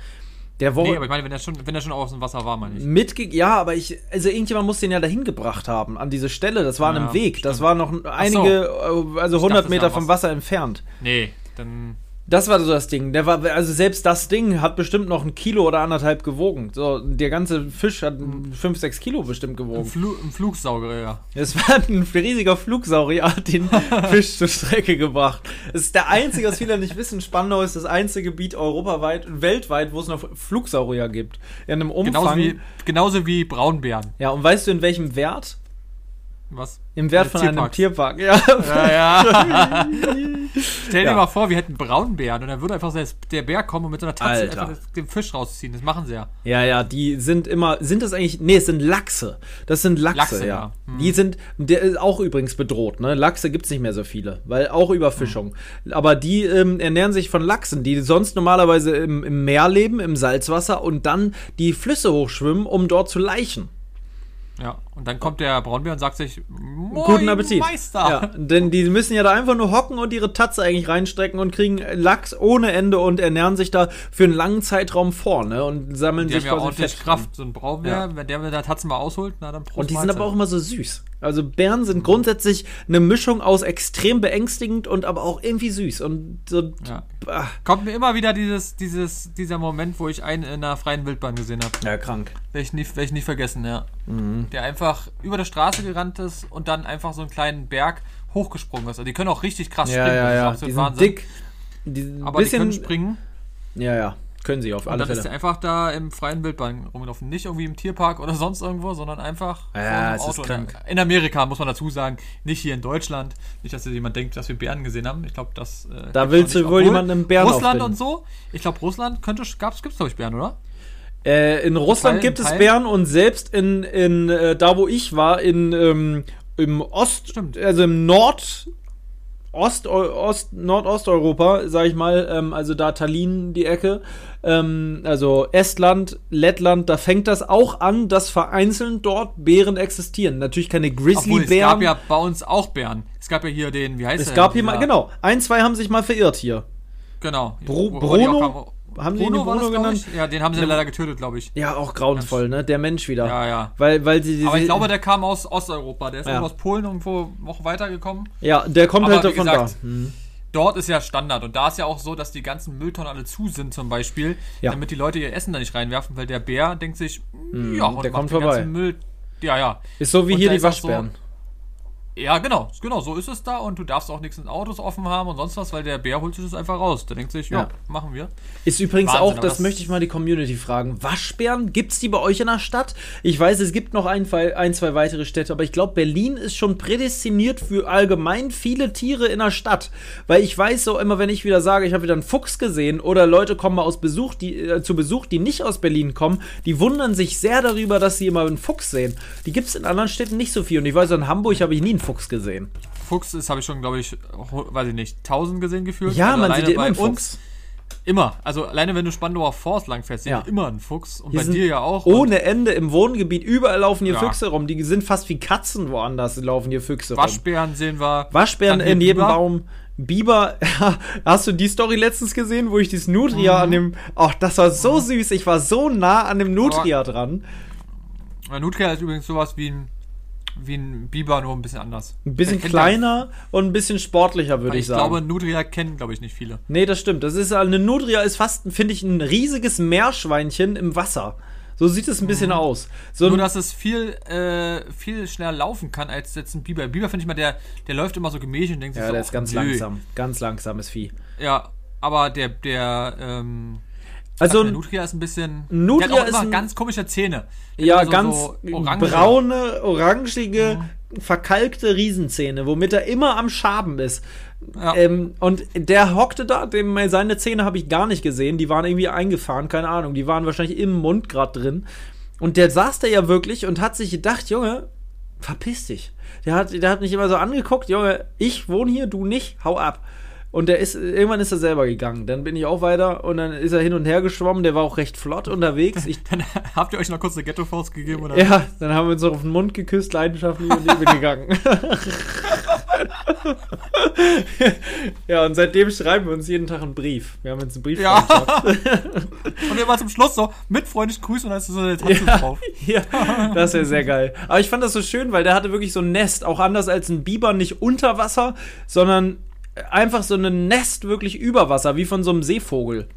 Der Wo Nee, aber ich meine, wenn er schon, wenn er schon aus dem Wasser war, meine ich. Mitge ja, aber ich, also irgendjemand muss den ja dahin gebracht haben, an diese Stelle. Das war an Ja, einem Weg. Das stimmt. war noch einige, äh, also 100 dachte, Meter vom was. Wasser entfernt. Nee, dann. Das war so das Ding. Der war, also selbst das Ding hat bestimmt noch ein Kilo oder anderthalb gewogen. So, der ganze Fisch hat 5, 6 Kilo bestimmt Ein, gewogen. Ein Flugsauger, ja. Es war ein riesiger Flugsaurier, hat den Fisch zur Strecke gebracht. Es ist der einzige, was viele nicht wissen, Spandau ist das einzige Gebiet europaweit und weltweit, wo es noch Flugsaurier gibt. In einem Umfang. Genauso wie, genauso wie Braunbären. ja, und weißt du in welchem Wert? Was? Im Wert von einem. Tierpark. Ja. Ja, ja. Stell dir Ja. mal vor, wir hätten Braunbären und dann würde einfach der Bär kommen und mit so einer Tatze Alter. einfach den Fisch rausziehen. Das machen sie ja. Ja, ja, die sind immer, sind das eigentlich, nee, es sind Lachse. Das sind Lachse, Lachse, ja. Hm. Die sind, der ist auch übrigens bedroht, ne? Lachse gibt's nicht mehr so viele, weil auch Überfischung. Aber die ähm, ernähren sich von Lachsen, die sonst normalerweise im, im Meer leben, im Salzwasser und dann die Flüsse hochschwimmen, um dort zu laichen. Ja. Und dann kommt der Braunbär und sagt sich, Moin, Guten Appetit. Meister. Ja, denn die müssen ja da einfach nur hocken und ihre Tatze eigentlich reinstrecken und kriegen Lachs ohne Ende und ernähren sich da für einen langen Zeitraum vor, ne? Und sammeln Die haben sich ja quasi ordentlich Fett. Kraft. So ein Braunbär, wenn der mit der Tatze mal ausholt, na dann Prost Und die sind Mahlzeit. aber auch immer so süß. Also Bären sind grundsätzlich eine Mischung aus extrem beängstigend und aber auch irgendwie süß. Und so. Ja. Ah, Kommt mir immer wieder dieses, dieses, dieser Moment, wo ich einen in einer freien Wildbahn gesehen habe. ja, krank. Werde ich, nie- werd ich nie vergessen, ja. Mhm. Der einfach über der Straße gerannt ist und dann einfach so einen kleinen Berg hochgesprungen ist. Also die können auch richtig krass Ja, springen. ja, das ist ja. absolut Die sind Wahnsinn. dick. Die Aber die bisschen. können springen. ja, ja. Können sie auf Und alle dann ist Fälle. der einfach da im freien Wildbahn rumgelaufen. Nicht irgendwie im Tierpark oder sonst irgendwo, sondern einfach vor Ja, es ist krank. In Amerika, muss man dazu sagen. Nicht hier in Deutschland. Nicht, dass jemand denkt, dass wir Bären gesehen haben. Ich glaube, das. Äh, Da willst du wohl jemanden im Bären Russland aufbinden. und so. Ich glaube, Russland könnte. Gab's, gibt's, glaube ich, Bären, oder? Äh, in Russland Teil- gibt es? Bären und selbst in, in äh, da wo ich war, in ähm, im Ost, Stimmt. also im Nord Ost, Ost, Nordosteuropa, sag ich mal, ähm, also da Tallinn die Ecke, ähm, also Estland, Lettland, da fängt das auch an, dass vereinzelt dort Bären existieren. Natürlich keine Obwohl, es gab Grizzlybären. ja bei uns auch Bären. Es gab ja hier den, wie heißt Es der? gab denn? hier mal, genau, ein, zwei haben sich mal verirrt hier. Genau. Die Bruno? Haben sie Bruno Bruno genannt? Ja, den haben sie dann leider getötet, glaube ich. Ja, auch grauenvoll, ne? Der Mensch wieder. Ja, ja. Weil, weil sie, Aber ich glaube, der kam aus Osteuropa. Der ist Ja. aus Polen irgendwo noch weitergekommen. ja, der kommt Aber halt davon gesagt, da. Hm. Dort ist ja Standard. Und da ist ja auch so, dass die ganzen Mülltonnen alle zu sind, zum Beispiel. Ja. Damit die Leute ihr Essen da nicht reinwerfen, weil der Bär denkt sich, ja, und der macht kommt den vorbei. Müll. Ja, ja. Ist so wie Und hier die auch so- Waschbären. Ja, genau, genau, so ist es da und du darfst auch nichts in Autos offen haben und sonst was, weil der Bär holt sich das einfach raus. Der denkt sich, ja, Ja. machen wir. Ist übrigens Wahnsinn, auch, das, das- möchte ich mal die Community fragen. Waschbären, gibt's die bei euch in der Stadt? Ich weiß, es gibt noch ein, zwei- ein zwei weitere Städte, aber ich glaube, Berlin ist schon prädestiniert für allgemein viele Tiere in der Stadt. Weil ich weiß so immer, wenn ich wieder sage, ich habe wieder einen Fuchs gesehen oder Leute kommen mal aus Besuch, die, äh, zu Besuch, die nicht aus Berlin kommen, die wundern sich sehr darüber, dass sie immer einen Fuchs sehen. Die gibt's in anderen Städten nicht so viel. Und ich weiß, in Hamburg habe ich nie einen Fuchs gesehen. Fuchs ist, habe ich schon, glaube ich, weiß ich nicht, tausend gesehen gefühlt. Ja, Also man sieht ja immer einen uns Fuchs. Immer. Also alleine wenn du Spandauer Forst langfährst, Ja. immer ein Fuchs. Und Die bei dir ja auch. Ohne Ende im Wohngebiet, überall laufen hier Ja. Füchse rum. Die sind fast wie Katzen woanders, laufen hier Füchse rum. Waschbären sehen wir. Waschbären hier in jedem Biber. Baum. Biber, hast du die Story letztens gesehen, wo ich dieses Nutria Mhm. an dem. Ach, das war so süß. Ich war so nah an dem Nutria dran. Ein Nutria ist übrigens sowas wie ein, wie ein Biber, nur ein bisschen anders. Ein bisschen kennt kleiner und ein bisschen sportlicher, würde Ja, ich, ich sagen. glaube, Nutria kennen, glaube ich, nicht viele. nee, das stimmt. Das ist eine Nutria ist fast, finde ich, ein riesiges Meerschweinchen im Wasser. So sieht es ein bisschen aus. So Mhm. Nur, dass es viel, äh, viel schneller laufen kann als jetzt ein Biber. Biber finde ich mal, der, der läuft immer so gemächlich und denkt sich ja, so, der ist ganz nö. langsam. Ganz langsames Vieh. Ja, aber der, der, ähm, Also der Nutria ist ein bisschen. Nutria der hat auch ist immer ein- ganz komische Zähne. Der Ja, immer ganz so orange. braune, orangige, Mhm. verkalkte Riesenzähne, womit er immer am Schaben ist. Ja. Ähm, und der hockte da, dem, seine Zähne habe ich gar nicht gesehen, die waren irgendwie eingefahren, keine Ahnung, die waren wahrscheinlich im Mund gerade drin. Und der saß da ja wirklich und hat sich gedacht, Junge, verpiss dich. Der hat, der hat mich immer so angeguckt, Junge, ich wohne hier, du nicht, hau ab. Und der ist, irgendwann ist er selber gegangen. Dann bin ich auch weiter und dann ist er hin und her geschwommen. Der war auch recht flott unterwegs. Ich Dann habt ihr euch noch kurz eine Ghetto-Faust gegeben oder? ja, dann haben wir uns noch auf den Mund geküsst, leidenschaftlich und ich bin gegangen. ja, und seitdem schreiben wir uns jeden Tag einen Brief. Wir haben jetzt einen Brief. Ja. Und wir waren zum Schluss so mit freundlich grüßen und dann ist so eine Tatze drauf. ja, das wäre sehr geil. Aber ich fand das so schön, weil der hatte wirklich so ein Nest, auch anders als ein Biber, nicht unter Wasser, sondern einfach so ein Nest wirklich über Wasser, wie von so einem Seevogel.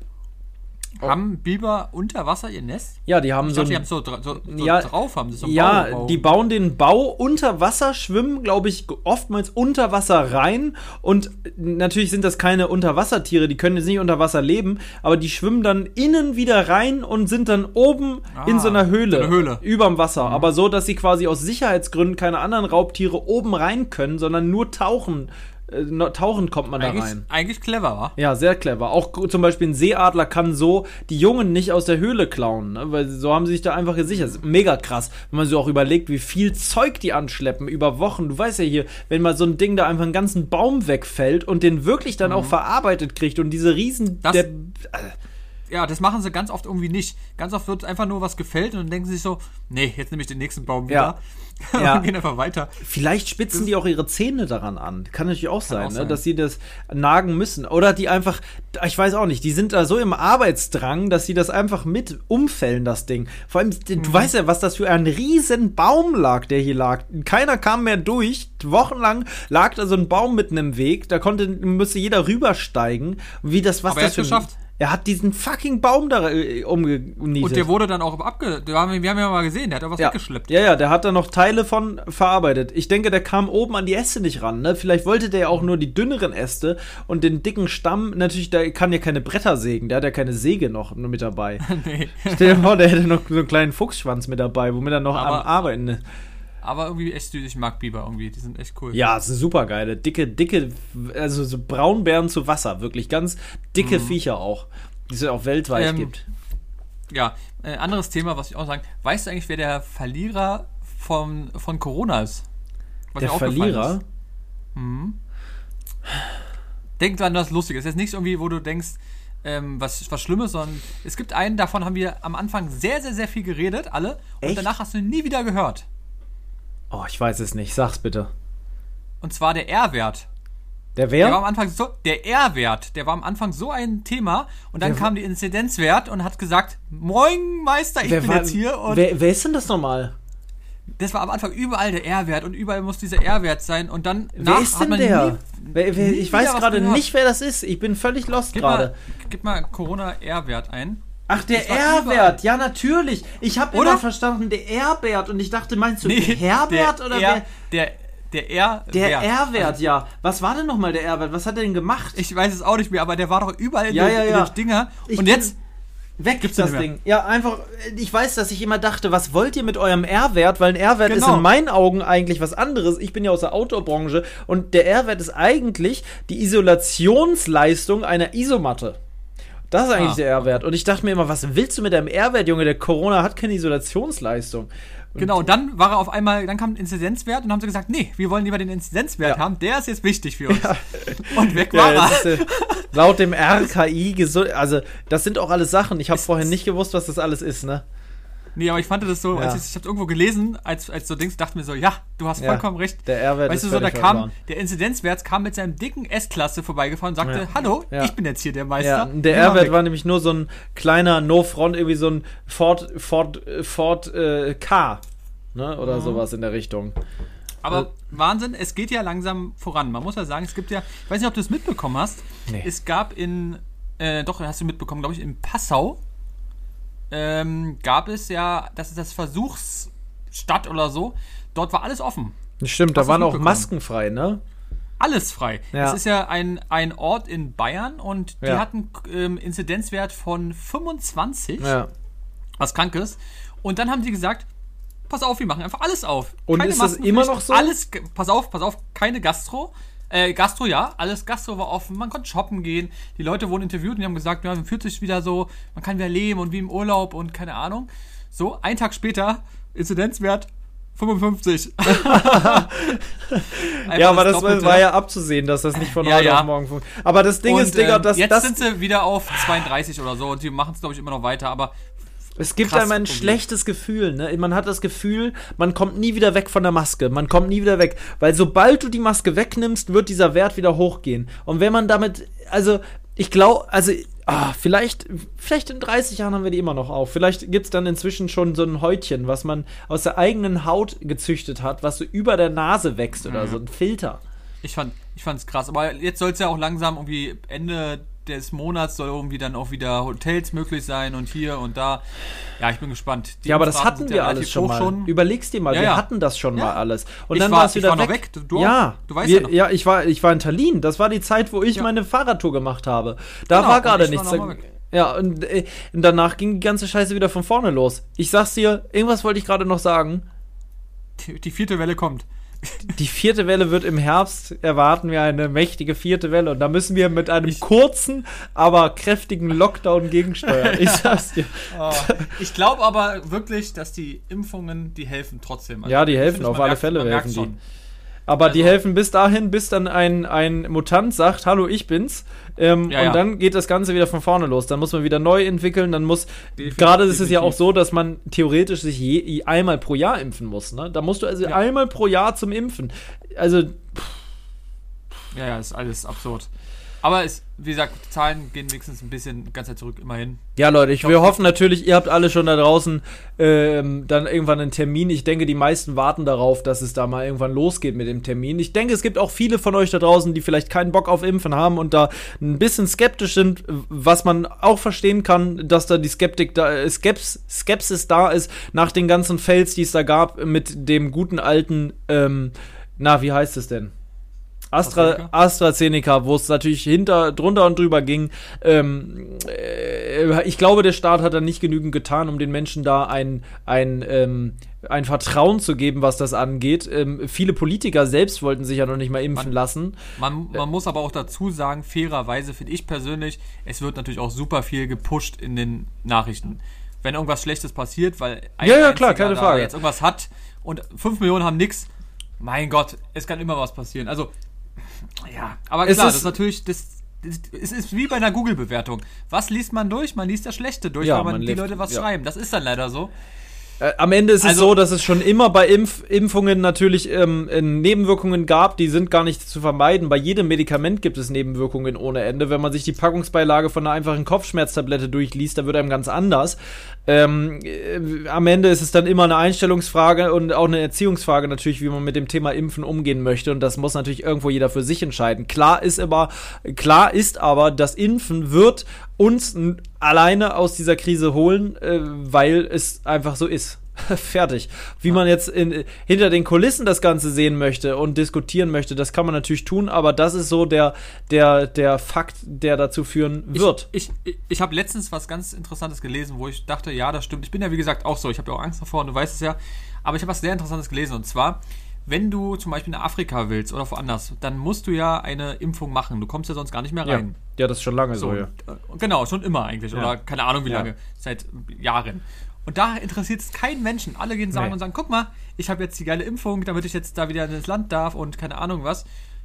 Haben Biber unter Wasser ihr Nest? Ja, die haben Ich so dachte, die haben so, so, so Ja, drauf, haben sie so einen Ja, Bau- die bauen den Bau unter Wasser, schwimmen, glaube ich, oftmals unter Wasser rein. Und natürlich sind das keine Unterwassertiere, die können jetzt nicht unter Wasser leben, aber die schwimmen dann innen wieder rein und sind dann oben Ah, in so einer Höhle, so eine Höhle. überm Wasser. Aber so, dass sie quasi aus Sicherheitsgründen keine anderen Raubtiere oben rein können, sondern nur tauchen. Äh, no- tauchen kommt man da eigentlich, rein. eigentlich clever, wa? Ja, sehr clever. Auch zum Beispiel ein Seeadler kann so die Jungen nicht aus der Höhle klauen, ne? weil so haben sie sich da einfach gesichert. Mega krass, wenn man sich auch überlegt, wie viel Zeug die anschleppen über Wochen. Du weißt ja hier, wenn mal so ein Ding da einfach einen ganzen Baum wegfällt und den wirklich dann auch verarbeitet kriegt und diese riesen... Das- der, ja, das machen sie ganz oft irgendwie nicht. Ganz oft wird einfach nur was gefällt und dann denken sie sich so, nee, jetzt nehme ich den nächsten Baum wieder. Ja. und gehen einfach weiter. Vielleicht spitzen die auch ihre Zähne daran an. Kann natürlich auch sein, auch ne? sein. dass sie das nagen müssen. Oder die einfach, ich weiß auch nicht, die sind da so im Arbeitsdrang, dass sie das einfach mit umfällen, das Ding. Vor allem, du Mhm. weißt ja, was das für ein riesen Baum lag, der hier lag. Keiner kam mehr durch. Wochenlang lag da so ein Baum mitten im Weg. Da konnte, müsste jeder rübersteigen. Wie das, was Aber er das für hat's geschafft. Er hat diesen fucking Baum da äh, umgenietet. Und der wurde dann auch abge... Wir haben, wir haben ja mal gesehen, der hat auch was ja. weggeschleppt. Ja, ja, der hat da noch Teile von verarbeitet. Ich denke, der kam oben an die Äste nicht ran. Ne? Vielleicht wollte der ja auch nur die dünneren Äste und den dicken Stamm. Natürlich, der kann ja keine Bretter sägen. Der hat ja keine Säge noch mit dabei. nee. Stell dir vor, der hätte noch so einen kleinen Fuchsschwanz mit dabei, womit er noch Aber- am Arbeiten ist. Aber irgendwie echt süß. Ich mag Biber irgendwie. Die sind echt cool. Ja, es ist super geile, dicke, dicke, also so Braunbären zu Wasser. Wirklich ganz dicke Viecher auch. Die es ja auch weltweit Mhm. Ähm, gibt. Ja, äh, anderes Thema, was ich auch sagen. Weißt du eigentlich, wer der Verlierer von, von Corona ist? Was Der Verlierer. Ist. Denk dran, was Lustiges. Das ist nicht irgendwie, wo du denkst, ähm, was, was Schlimmes, sondern es gibt einen, davon haben wir am Anfang sehr, sehr, sehr viel geredet, alle. Und Echt? danach hast du ihn nie wieder gehört. Oh, ich weiß es nicht. Sag's bitte. Und zwar der R-Wert. Der Der war wer? am Anfang so, der R-Wert, der war am Anfang so ein Thema und dann Wer- kam die Inzidenzwert und hat gesagt, Moin Meister, ich bin war- jetzt hier und wer, wer ist denn das nochmal? das war am Anfang überall der R-Wert und überall muss dieser R-Wert sein und dann Wer ist denn der? Wer, wer, nie ich weiß gerade nicht, wer das ist. Ich bin völlig lost gerade. gib mal Corona R-Wert ein. Ach, der R-Wert. Ja, natürlich. Ich habe immer verstanden, der R-Wert. Und ich dachte, meinst du Herbert der oder R, wer? der der R-Wert. Der R-Wert, Also, ja. Was war denn nochmal der R-Wert? Was hat er denn gemacht? ich weiß es auch nicht mehr, aber der war doch überall in, Ja, den, ja, in ja. den Dinger. Ich und jetzt Weg Gibt's das. Ding. Ja, einfach, ich weiß, dass ich immer dachte, was wollt ihr mit eurem R-Wert? Weil ein R-Wert ist Genau. in meinen Augen eigentlich was anderes. Ich bin ja aus der Outdoor-Branche und der R-Wert ist eigentlich die Isolationsleistung einer Isomatte. Das ist eigentlich Ah, der R-Wert. Und ich dachte mir immer, was willst du mit deinem R-Wert, Junge? Der Corona hat keine Isolationsleistung. Und Genau, und dann war er auf einmal, dann kam ein Inzidenzwert und haben sie gesagt, nee, wir wollen lieber den Inzidenzwert Ja. haben, der ist jetzt wichtig für uns. Und weg Ja, war das er. ist, äh, laut dem RKI gesund. Also, das sind auch alles Sachen. Ich habe vorhin nicht gewusst, was das alles ist, ne? Nee, aber ich fand das so, Ja. als ich, ich habe irgendwo gelesen, als, als so Dings, dachte mir so, ja, du hast Ja, vollkommen recht. der R-Wert Weißt ist du, so, da kam, verloren. der Inzidenzwert kam mit seinem dicken S-Klasse vorbeigefahren und sagte, Ja. hallo, Ja. ich bin jetzt hier der Meister. Ja, der R-Wert war nämlich nur so ein kleiner No-Front, irgendwie so ein Ford, Ford, äh, Ford äh, K. Ne? Oder sowas in der Richtung. Aber Wahnsinn, es geht ja langsam voran. Man muss ja sagen, es gibt ja, ich weiß nicht, ob du es mitbekommen hast, Nee. es gab in, äh, doch, hast du mitbekommen, glaube ich, in Passau ähm, gab es ja, das ist das Versuchsstadt oder so, dort war alles offen. Stimmt, da Hast du's waren auch? Masken frei, ne? Alles frei. Ja. Es ist ja ein, ein Ort in Bayern und die Ja. hatten ähm, Inzidenzwert von 25, Ja. was krank ist. Und dann haben die gesagt, pass auf, wir machen einfach alles auf. Und ist das Maskenpflicht, immer noch so? Alles, pass auf, pass auf, keine Gastro. Äh, Gastro ja, alles Gastro war offen, man konnte shoppen gehen. Die Leute wurden interviewt und die haben gesagt, ja, man fühlt sich wieder so, man kann wieder leben und wie im Urlaub und keine Ahnung. So, ein Tag später, Inzidenzwert 55. Einfach Ja, aber das war, Doppelte. war ja abzusehen, dass das nicht von Ja, heute ja. auf morgen funktioniert. Aber das Ding Und, ist, Digga, ähm, das, jetzt das, sind sie wieder auf 32 oder so und sie machen es, glaube ich, immer noch weiter. Aber es gibt einem ein Problem. schlechtes Gefühl, ne? Man hat das Gefühl, man kommt nie wieder weg von der Maske. Man kommt nie wieder weg. Weil sobald du die Maske wegnimmst, wird dieser Wert wieder hochgehen. Und wenn man damit, also, ich glaube, also, ah, vielleicht, vielleicht in 30 Jahren haben wir die immer noch auf. Vielleicht gibt es dann inzwischen schon so ein Häutchen, was man aus der eigenen Haut gezüchtet hat, was so über der Nase wächst oder so ein Filter. ich fand ich fand's krass. Aber jetzt soll es ja auch langsam irgendwie Ende des Monats soll irgendwie dann auch wieder Hotels möglich sein und hier und da. Ja, ich bin gespannt. Die Ja, aber das hatten wir ja alles schon mal. Überleg's dir mal, Ja, wir ja. hatten das schon mal alles. Und Ich dann war- war es ich wieder war noch weg. weg. Du- du ja, Du weißt wir, ja noch. ja, ich war, ich war in Tallinn. Das war die Zeit, wo ich meine Fahrradtour gemacht habe. Da Genau, war gerade nichts. Ja, und, äh, und danach ging die ganze Scheiße wieder von vorne los. Ich sag's dir, irgendwas wollte ich gerade noch sagen. Die, die vierte Welle kommt. Die vierte Welle wird im Herbst, erwarten wir eine mächtige vierte Welle. Und da müssen wir mit einem kurzen, aber kräftigen Lockdown gegensteuern. Ich sag's dir. Oh, ich glaube aber wirklich, dass die Impfungen, die helfen trotzdem. Also Ja, die ich helfen, auf alle Fälle helfen die. schon. Aber die helfen bis dahin, bis dann ein, ein Mutant sagt, hallo, ich bin's. Ähm, Ja, und ja. dann geht das Ganze wieder von vorne los. Dann muss man wieder neu entwickeln. Dann muss. Gerade ist es ja auch so, dass man theoretisch sich je, einmal pro Jahr impfen muss. Ne? Da musst du also Ja. einmal pro Jahr zum Impfen. Also, Ja, ja, ist alles absurd. Aber es, wie gesagt, die Zahlen gehen wenigstens ein bisschen die ganze Zeit zurück, immerhin. ja, Leute, ich, wir hoffen natürlich, ihr habt alle schon da draußen ähm, dann irgendwann einen Termin. Ich denke, die meisten warten darauf, dass es da mal irgendwann losgeht mit dem Termin. Ich denke, es gibt auch viele von euch da draußen, die vielleicht keinen Bock auf Impfen haben und da ein bisschen skeptisch sind, was man auch verstehen kann, dass da die Skeptik da, äh, Skeps, Skepsis da ist nach den ganzen Fails, die es da gab mit dem guten alten, ähm, na, wie heißt es denn? Astra, AstraZeneca? Wo es natürlich hinter, drunter und drüber ging. Ähm, äh, ich glaube, der Staat hat da nicht genügend getan, um den Menschen da ein, ein, ähm, ein Vertrauen zu geben, was das angeht. Ähm, viele Politiker selbst wollten sich ja noch nicht mal impfen Man- lassen. Man, man muss aber auch dazu sagen, fairerweise finde ich persönlich, es wird natürlich auch super viel gepusht in den Nachrichten. Wenn irgendwas Schlechtes passiert, weil ein Ja, ja, klar, keine Frage. jetzt irgendwas hat und 5 Millionen haben nix, mein Gott, es kann immer was passieren. Also, ja, aber Es klar, ist- das ist natürlich, das, das, es ist wie bei einer Google-Bewertung. Was liest man durch? Man liest das Schlechte durch, Ja, weil man, man die lebt- Leute was ja. schreiben. Das ist dann leider so. Äh, am Ende ist es Also- so, dass es schon immer bei Impf Impfungen natürlich ähm, äh, Nebenwirkungen gab, die sind gar nicht zu vermeiden. Bei jedem Medikament gibt es Nebenwirkungen ohne Ende. Wenn man sich die Packungsbeilage von einer einfachen Kopfschmerztablette durchliest, da wird einem ganz anders. Ähm, äh, am Ende ist es dann immer eine Einstellungsfrage und auch eine Erziehungsfrage natürlich, wie man mit dem Thema Impfen umgehen möchte. Und das muss natürlich irgendwo jeder für sich entscheiden. Klar ist aber, klar ist aber, das Impfen wird uns alleine aus dieser Krise holen, äh, weil es einfach so ist. Fertig. Wie man jetzt in, hinter den Kulissen das Ganze sehen möchte und diskutieren möchte, das kann man natürlich tun, aber das ist so der, der, der Fakt, der dazu führen wird. Ich, ich, ich habe letztens was ganz Interessantes gelesen, wo ich dachte, ja, das stimmt. Ich bin ja, wie gesagt, auch so. Ich habe ja auch Angst davor und du weißt es ja. Aber ich habe was sehr Interessantes gelesen. Und zwar, wenn du zum Beispiel nach Afrika willst oder woanders, dann musst du ja eine Impfung machen. Du kommst ja sonst gar nicht mehr ja. rein. ja, das ist schon lange So, so, ja. äh, Genau, schon immer eigentlich. Ja. Oder keine Ahnung wie Ja. lange. Seit Jahren. Und da interessiert es keinen Menschen. Alle gehen sagen Nee. und sagen, guck mal, ich habe jetzt die geile Impfung, damit ich jetzt da wieder ins Land darf und keine Ahnung was.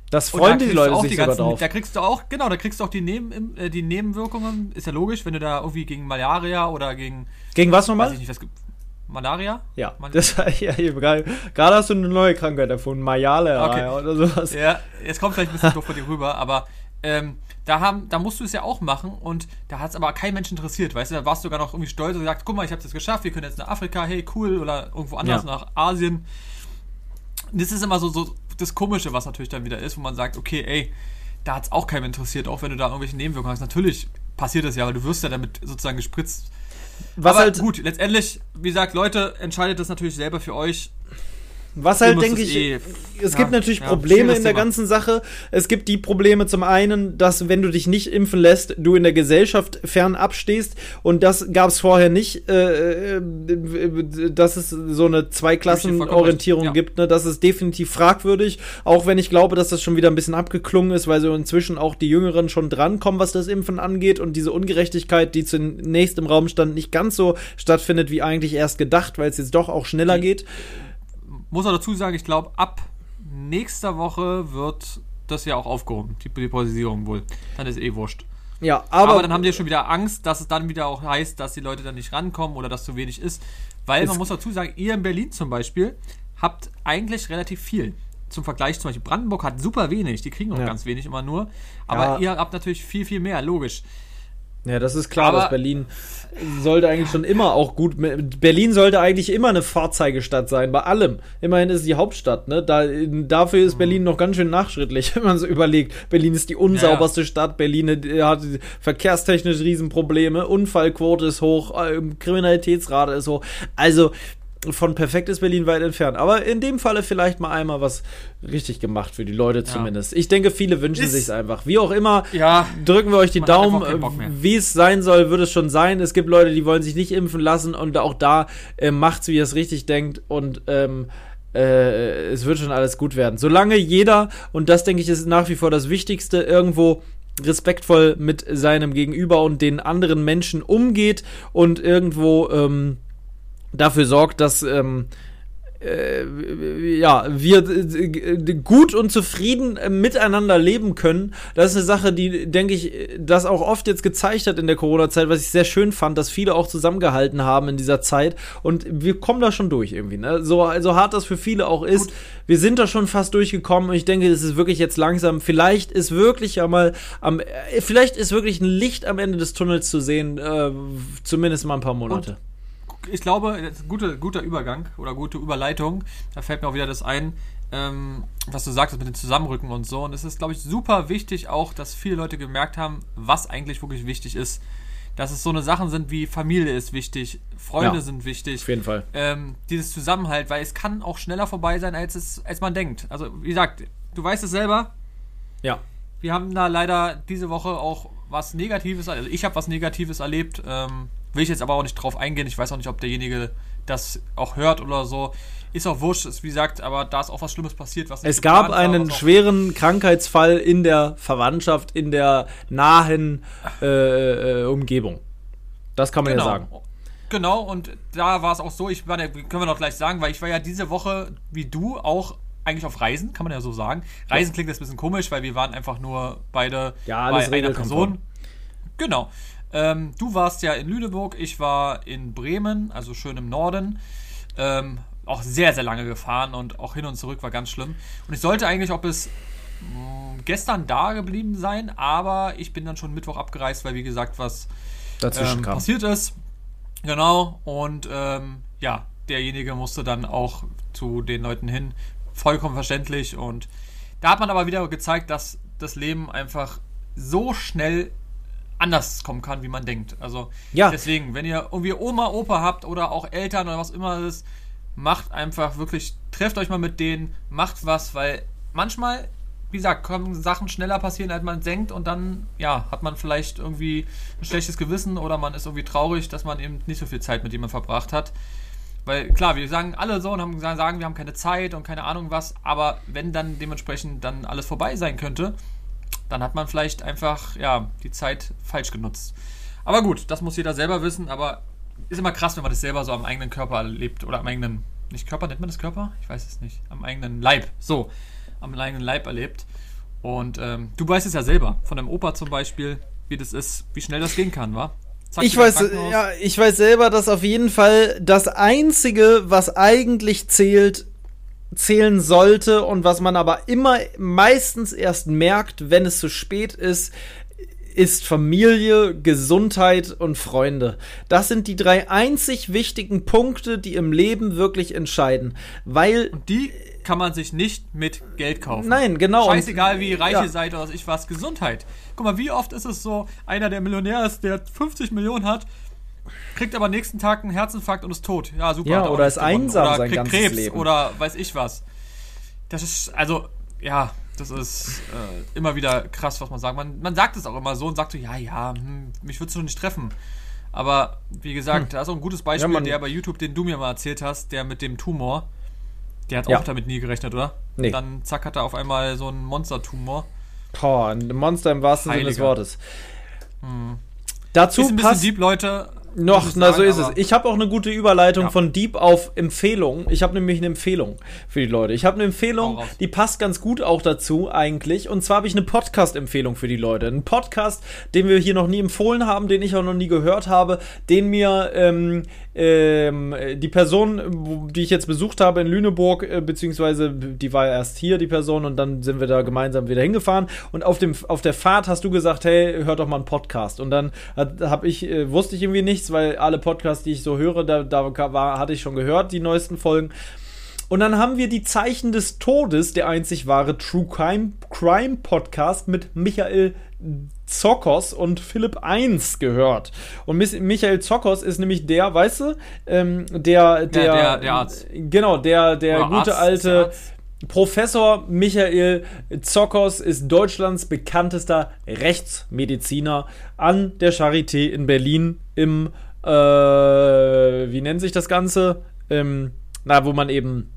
Das Und da freuen die Leute auch sich die sogar ganzen, drauf. Da kriegst du auch, genau, da kriegst du auch die, Neben, äh, die Nebenwirkungen. Ist ja logisch, wenn du da irgendwie gegen Malaria oder gegen, Gegen was weiß nochmal? ich nicht, was gibt. Malaria? Ja, Mal- das, ja gerade gerade hast du eine neue Krankheit erfunden, Mayale Okay. oder sowas. Ja, jetzt kommt vielleicht ein bisschen doof von dir rüber, aber ähm, da, haben, da musst du es ja auch machen und da hat es aber kein Mensch interessiert, weißt du, da warst du sogar noch irgendwie stolz und gesagt, guck mal, ich habe das geschafft, wir können jetzt nach Afrika, hey, cool, oder irgendwo anders, Ja. nach Asien. Das ist immer so, so das Komische, was natürlich dann wieder ist, wo man sagt, okay, ey, da hat es auch keinem interessiert, auch wenn du da irgendwelche Nebenwirkungen hast. Natürlich passiert das ja, weil du wirst ja damit sozusagen gespritzt. Was aber halt, gut, letztendlich, wie gesagt, Leute, entscheidet das natürlich selber für euch. Was halt denke ich, eh- es ja, gibt natürlich ja, Probleme in der Thema. ganzen Sache. Es gibt die Probleme zum einen, dass wenn du dich nicht impfen lässt, du in der Gesellschaft fernab stehst und das gab es vorher nicht, äh, äh, dass es so eine Zweiklassenorientierung Ja. gibt. Ne? Das ist definitiv fragwürdig, auch wenn ich glaube, dass das schon wieder ein bisschen abgeklungen ist, weil so inzwischen auch die Jüngeren schon drankommen, was das Impfen angeht und diese Ungerechtigkeit, die zunächst im Raum stand, nicht ganz so stattfindet, wie eigentlich erst gedacht, weil es jetzt doch auch schneller geht. Muss auch dazu sagen, ich glaube, ab nächster Woche wird das ja auch aufgehoben, die Depotisierung wohl. Dann ist eh wurscht. Ja, Aber, aber, dann haben die ja schon wieder Angst, dass es dann wieder auch heißt, dass die Leute dann nicht rankommen oder dass zu wenig ist. Weil man muss dazu sagen, ihr in Berlin zum Beispiel habt eigentlich relativ viel. Zum Vergleich zum Beispiel Brandenburg hat super wenig, die kriegen auch Ja. ganz wenig immer nur. Aber Ja. ihr habt natürlich viel, viel mehr, logisch. Ja, das ist klar, Aber- dass Berlin sollte eigentlich schon immer auch gut. Berlin sollte eigentlich immer eine Vorzeigestadt sein, bei allem. Immerhin ist es die Hauptstadt, ne? Da, dafür Mhm. ist Berlin noch ganz schön nachschrittlich, wenn man so überlegt. Berlin ist die unsauberste Stadt, Berlin hat verkehrstechnisch Riesenprobleme, Unfallquote ist hoch, äh, Kriminalitätsrate ist hoch. Also von perfekt ist Berlin weit entfernt. Aber in dem Falle vielleicht mal einmal was richtig gemacht für die Leute zumindest. Ich denke, viele wünschen Ist- sich's einfach. Wie auch immer, Ja, drücken wir euch die Daumen. Wie es sein soll, wird es schon sein. Es gibt Leute, die wollen sich nicht impfen lassen und auch da äh, macht's, wie ihr es richtig denkt und ähm, äh, es wird schon alles gut werden. Solange jeder, und das denke ich ist nach wie vor das Wichtigste, irgendwo respektvoll mit seinem Gegenüber und den anderen Menschen umgeht und irgendwo ähm, dafür sorgt, dass ähm, äh, ja, wir gut und zufrieden äh, miteinander leben können. Das ist eine Sache, die, denke ich, das auch oft jetzt gezeigt hat in der Corona-Zeit, was ich sehr schön fand, dass viele auch zusammengehalten haben in dieser Zeit. Und wir kommen da schon durch irgendwie. Ne? So also hart das für viele auch ist, gut. wir sind da schon fast durchgekommen. Und ich denke, es ist wirklich jetzt langsam. Vielleicht ist wirklich ja mal am, äh, vielleicht ist wirklich ein Licht am Ende des Tunnels zu sehen, äh, zumindest mal ein paar Monate. Und ich glaube, gute, guter Übergang oder gute Überleitung. Da fällt mir auch wieder das ein, ähm, was du sagst mit dem Zusammenrücken und so. Und es ist, glaube ich, super wichtig auch, dass viele Leute gemerkt haben, was eigentlich wirklich wichtig ist. Dass es so eine Sachen sind wie Familie ist wichtig, Freunde ja, sind wichtig. Auf jeden Fall. Ähm, dieses Zusammenhalt, weil es kann auch schneller vorbei sein, als, es, als man denkt. Also, wie gesagt, du weißt es selber. Ja. Wir haben da leider diese Woche auch was Negatives, also ich habe was Negatives erlebt. Ähm, Will ich jetzt aber auch nicht drauf eingehen. Ich weiß auch nicht, ob derjenige das auch hört oder so. Ist auch wurscht, ist wie gesagt, aber da ist auch was Schlimmes passiert. Was es gab einen war, schweren Krankheitsfall in der Verwandtschaft, in der nahen äh, äh, Umgebung. Das kann man genau. ja sagen. Genau, und da war es auch so, ich war, können wir noch gleich sagen, weil ich war ja diese Woche, wie du, auch eigentlich auf Reisen, kann man ja so sagen. Reisen klingt jetzt ein bisschen komisch, weil wir waren einfach nur beide ja, bei einer Person. Genau. Ähm, du warst ja in Lüneburg, ich war in Bremen, also schön im Norden. Ähm, auch sehr, sehr lange gefahren und auch hin und zurück war ganz schlimm. Und ich sollte eigentlich auch bis mh, gestern da geblieben sein, aber ich bin dann schon Mittwoch abgereist, weil wie gesagt was ähm, passiert ist. Genau, und ähm, ja, derjenige musste dann auch zu den Leuten hin. Vollkommen verständlich. Und da hat man aber wieder gezeigt, dass das Leben einfach so schnell anders kommen kann, wie man denkt. Also ja. deswegen, wenn ihr irgendwie Oma, Opa habt oder auch Eltern oder was immer ist, macht einfach wirklich, trefft euch mal mit denen, macht was, weil manchmal, wie gesagt, können Sachen schneller passieren, als man denkt und dann, ja, hat man vielleicht irgendwie ein schlechtes Gewissen oder man ist irgendwie traurig, dass man eben nicht so viel Zeit mit jemandem verbracht hat. Weil klar, wir sagen alle so und haben gesagt, sagen, wir haben keine Zeit und keine Ahnung was, aber wenn dann dementsprechend dann alles vorbei sein könnte, dann hat man vielleicht einfach ja, die Zeit falsch genutzt. Aber gut, das muss jeder selber wissen, aber ist immer krass, wenn man das selber so am eigenen Körper erlebt oder am eigenen, nicht Körper, nennt man das Körper? Ich weiß es nicht. Am eigenen Leib, so, am eigenen Leib erlebt. Und ähm, du weißt es ja selber, von deinem Opa zum Beispiel, wie das ist, wie schnell das gehen kann, wa? Zack, ich weiß, ja, ich weiß selber, dass auf jeden Fall das Einzige, was eigentlich zählt, zählen sollte und was man aber immer meistens erst merkt, wenn es zu spät ist, ist Familie, Gesundheit und Freunde. Das sind die drei einzig wichtigen Punkte, die im Leben wirklich entscheiden. Weil. Und die kann man sich nicht mit Geld kaufen. Nein, genau. Scheißegal, wie reich ja. ihr seid oder was ich was. Gesundheit. Guck mal, wie oft ist es so, einer, der Millionär ist, der 50 Millionen hat, kriegt aber nächsten Tag einen Herzinfarkt und ist tot. Ja, super. Ja, oder ist einsam oder sein kriegt ganzes Krebs Leben. oder weiß ich was. Das ist, also, ja, das ist äh, immer wieder krass, was man sagt. Man, man sagt es auch immer so und sagt so, ja, ja, hm, mich würdest du nicht treffen. Aber wie gesagt, hm. da ist auch ein gutes Beispiel, ja, der bei YouTube, den du mir mal erzählt hast, der mit dem Tumor. Der hat ja. auch damit nie gerechnet, oder? Nee. Dann zack hat er auf einmal so einen Monster-Tumor. Boah, ein Monster im wahrsten Sinne des Wortes. Hm. Dazu ist ein bisschen Deep, Leute. Noch, na so ist es. Ich habe auch eine gute Überleitung ja. von Deep auf Empfehlung. Ich habe nämlich eine Empfehlung für die Leute. Ich habe eine Empfehlung, die passt ganz gut auch dazu eigentlich. Und zwar habe ich eine Podcast-Empfehlung für die Leute. Ein Podcast, den wir hier noch nie empfohlen haben, den ich auch noch nie gehört habe, den mir ähm, ähm, die Person, die ich jetzt besucht habe in Lüneburg, äh, beziehungsweise die war erst hier, die Person, und dann sind wir da gemeinsam wieder hingefahren. Und auf, dem, auf der Fahrt hast du gesagt, hey, hör doch mal einen Podcast. Und dann habe ich, äh, wusste ich irgendwie nichts, weil alle Podcasts, die ich so höre, da, da war, hatte ich schon gehört, die neuesten Folgen. Und dann haben wir die Zeichen des Todes, der einzig wahre True Crime, Crime Podcast mit Michael Zokos und Philipp 1 gehört. Und Michael Zokos ist nämlich der, weißt du, ähm, der, der, ja, der, der Arzt. Genau, der, der Oder gute Arzt, alte Professor Michael Zokos ist Deutschlands bekanntester Rechtsmediziner an der Charité in Berlin im, äh, wie nennt sich das Ganze? Ähm, na, wo man eben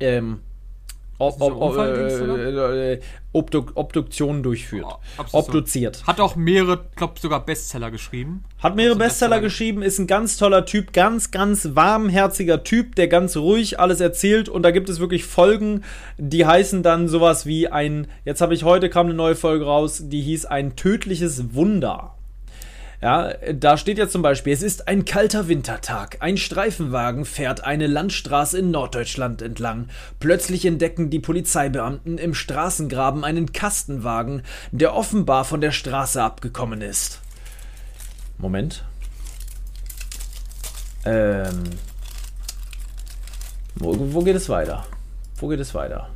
ähm, ob, ob, ob, oder? äh, äh, Obduk Obduktionen durchführt. Oh. Obduziert. Hat auch mehrere, glaube sogar Bestseller geschrieben. Hat mehrere Also Bestseller Bestseller. geschrieben, ist ein ganz toller Typ, ganz, ganz warmherziger Typ, der ganz ruhig alles erzählt. Und da gibt es wirklich Folgen, die heißen dann sowas wie ein, jetzt habe ich heute kam eine neue Folge raus, die hieß ein tödliches Wunder. Ja, da steht jetzt zum Beispiel, es ist ein kalter Wintertag. Ein Streifenwagen fährt eine Landstraße in Norddeutschland entlang. Plötzlich entdecken die Polizeibeamten im Straßengraben einen Kastenwagen, der offenbar von der Straße abgekommen ist. Moment. Ähm. Wo, wo geht es weiter? Wo geht es weiter?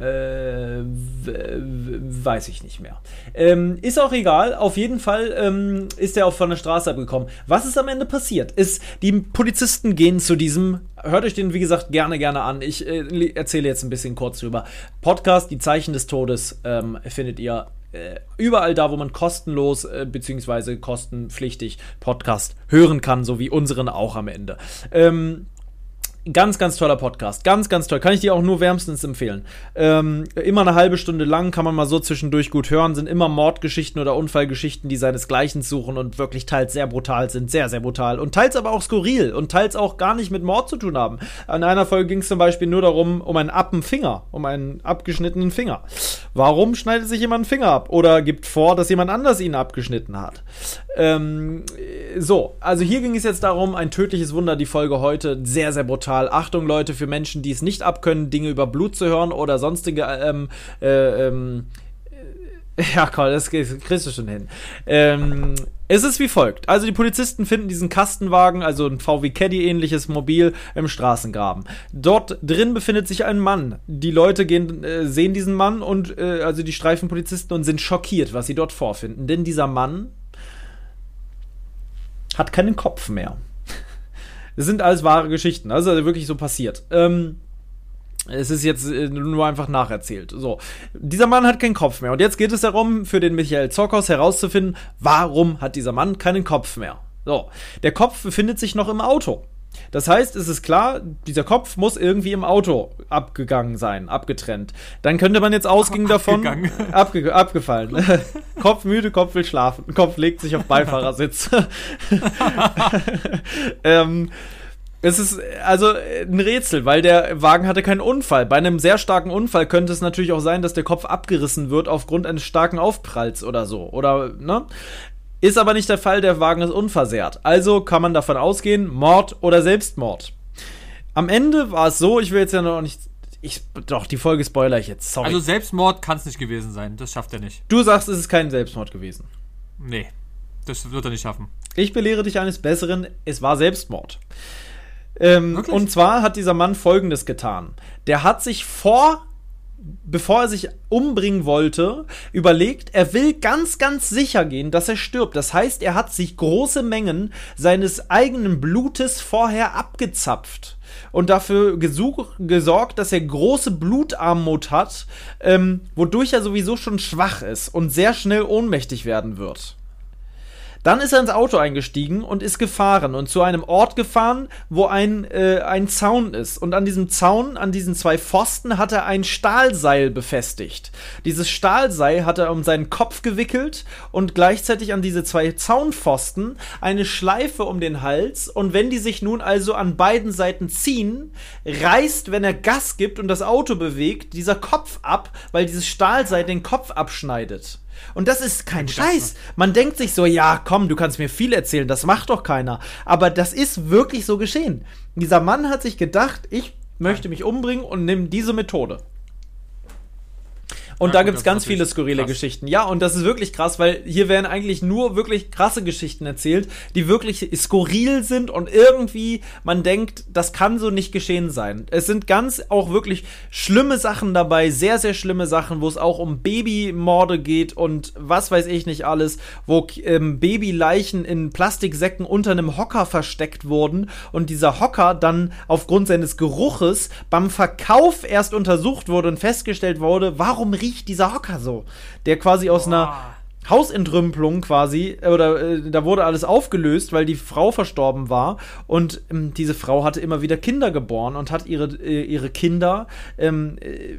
Äh, weiß ich nicht mehr. Ähm, ist auch egal. Auf jeden Fall ähm, ist er auch von der Straße abgekommen. Was ist am Ende passiert? Ist, die Polizisten gehen zu diesem. Hört euch den, wie gesagt, gerne, gerne an. Ich äh, erzähle jetzt ein bisschen kurz drüber. Podcast, die Zeichen des Todes, ähm, findet ihr äh, überall da, wo man kostenlos äh, beziehungsweise kostenpflichtig Podcast hören kann, so wie unseren auch am Ende. Ähm, Ganz, ganz toller Podcast. Ganz, ganz toll. Kann ich dir auch nur wärmstens empfehlen. Ähm, immer eine halbe Stunde lang, kann man mal so zwischendurch gut hören. Sind immer Mordgeschichten oder Unfallgeschichten, die seinesgleichen suchen und wirklich teils sehr brutal sind. Sehr, sehr brutal. Und teils aber auch skurril und teils auch gar nicht mit Mord zu tun haben. An einer Folge ging es zum Beispiel nur darum, um einen Appenfinger, um einen abgeschnittenen Finger. Warum schneidet sich jemand einen Finger ab? Oder gibt vor, dass jemand anders ihn abgeschnitten hat? Ähm, so, also hier ging es jetzt darum, ein tödliches Wunder, die Folge heute, sehr, sehr brutal. Achtung, Leute, für Menschen, die es nicht abkönnen, Dinge über Blut zu hören oder sonstige, ähm, äh, ähm, äh, ja, komm, das kriegst du schon hin. Ähm, es ist wie folgt. Also die Polizisten finden diesen Kastenwagen, also ein VW Caddy ähnliches Mobil im Straßengraben. Dort drin befindet sich ein Mann. Die Leute gehen, äh, sehen diesen Mann und äh, also die Streifenpolizisten und sind schockiert, was sie dort vorfinden. Denn dieser Mann hat keinen Kopf mehr. Das sind alles wahre Geschichten, also wirklich so passiert. Ähm, es ist jetzt äh, nur einfach nacherzählt. So, dieser Mann hat keinen Kopf mehr. Und jetzt geht es darum, für den Michael Zockhaus herauszufinden, warum hat dieser Mann keinen Kopf mehr. So, der Kopf befindet sich noch im Auto. Das heißt, es ist klar, dieser Kopf muss irgendwie im Auto abgegangen sein, abgetrennt. Dann könnte man jetzt ausgehen davon. Abge abgefallen. Kopf müde, Kopf will schlafen. Kopf legt sich auf Beifahrersitz. ähm, es ist also ein Rätsel, weil der Wagen hatte keinen Unfall. Bei einem sehr starken Unfall könnte es natürlich auch sein, dass der Kopf abgerissen wird aufgrund eines starken Aufpralls oder so. Oder, ne? Ist aber nicht der Fall, der Wagen ist unversehrt. Also kann man davon ausgehen, Mord oder Selbstmord. Am Ende war es so, ich will jetzt ja noch nicht. Ich, doch, die Folge spoiler ich jetzt. Sorry. Also Selbstmord kann es nicht gewesen sein. Das schafft er nicht. du sagst, es ist kein Selbstmord gewesen. Nee. Das wird er nicht schaffen. Ich belehre dich eines Besseren, es war Selbstmord. Ähm, und zwar hat dieser Mann Folgendes getan. Der hat sich vor, bevor er sich umbringen wollte, überlegt, er will ganz, ganz sicher gehen, dass er stirbt. Das heißt, er hat sich große Mengen seines eigenen Blutes vorher abgezapft und dafür gesorgt, dass er große Blutarmut hat, ähm, wodurch er sowieso schon schwach ist und sehr schnell ohnmächtig werden wird. Dann ist er ins Auto eingestiegen und ist gefahren und zu einem Ort gefahren, wo ein, äh, ein Zaun ist. Und an diesem Zaun, an diesen zwei Pfosten, hat er ein Stahlseil befestigt. Dieses Stahlseil hat er um seinen Kopf gewickelt und gleichzeitig an diese zwei Zaunpfosten eine Schleife um den Hals. Und wenn die sich nun also an beiden Seiten ziehen, reißt, wenn er Gas gibt und das Auto bewegt, dieser Kopf ab, weil dieses Stahlseil den Kopf abschneidet. Und das ist kein Scheiß. Man denkt sich so, ja, komm, du kannst mir viel erzählen, das macht doch keiner. Aber das ist wirklich so geschehen. Dieser Mann hat sich gedacht, ich möchte mich umbringen und nimm diese Methode. Und Ja, da gut, gibt's ganz viele skurrile krass. Geschichten. Ja, und das ist wirklich krass, weil hier werden eigentlich nur wirklich krasse Geschichten erzählt, die wirklich skurril sind und irgendwie man denkt, das kann so nicht geschehen sein. Es sind ganz auch wirklich schlimme Sachen dabei, sehr, sehr schlimme Sachen, wo es auch um Babymorde geht und was weiß ich nicht alles, wo ähm, Babyleichen in Plastiksäcken unter einem Hocker versteckt wurden und dieser Hocker dann aufgrund seines Geruches beim Verkauf erst untersucht wurde und festgestellt wurde, warum riecht dieser Hocker so? Der quasi aus einer Hausentrümpelung quasi, oder äh, da wurde alles aufgelöst, weil die Frau verstorben war. Und ähm, diese Frau hatte immer wieder Kinder geboren und hat ihre, äh, ihre Kinder. Ähm, äh,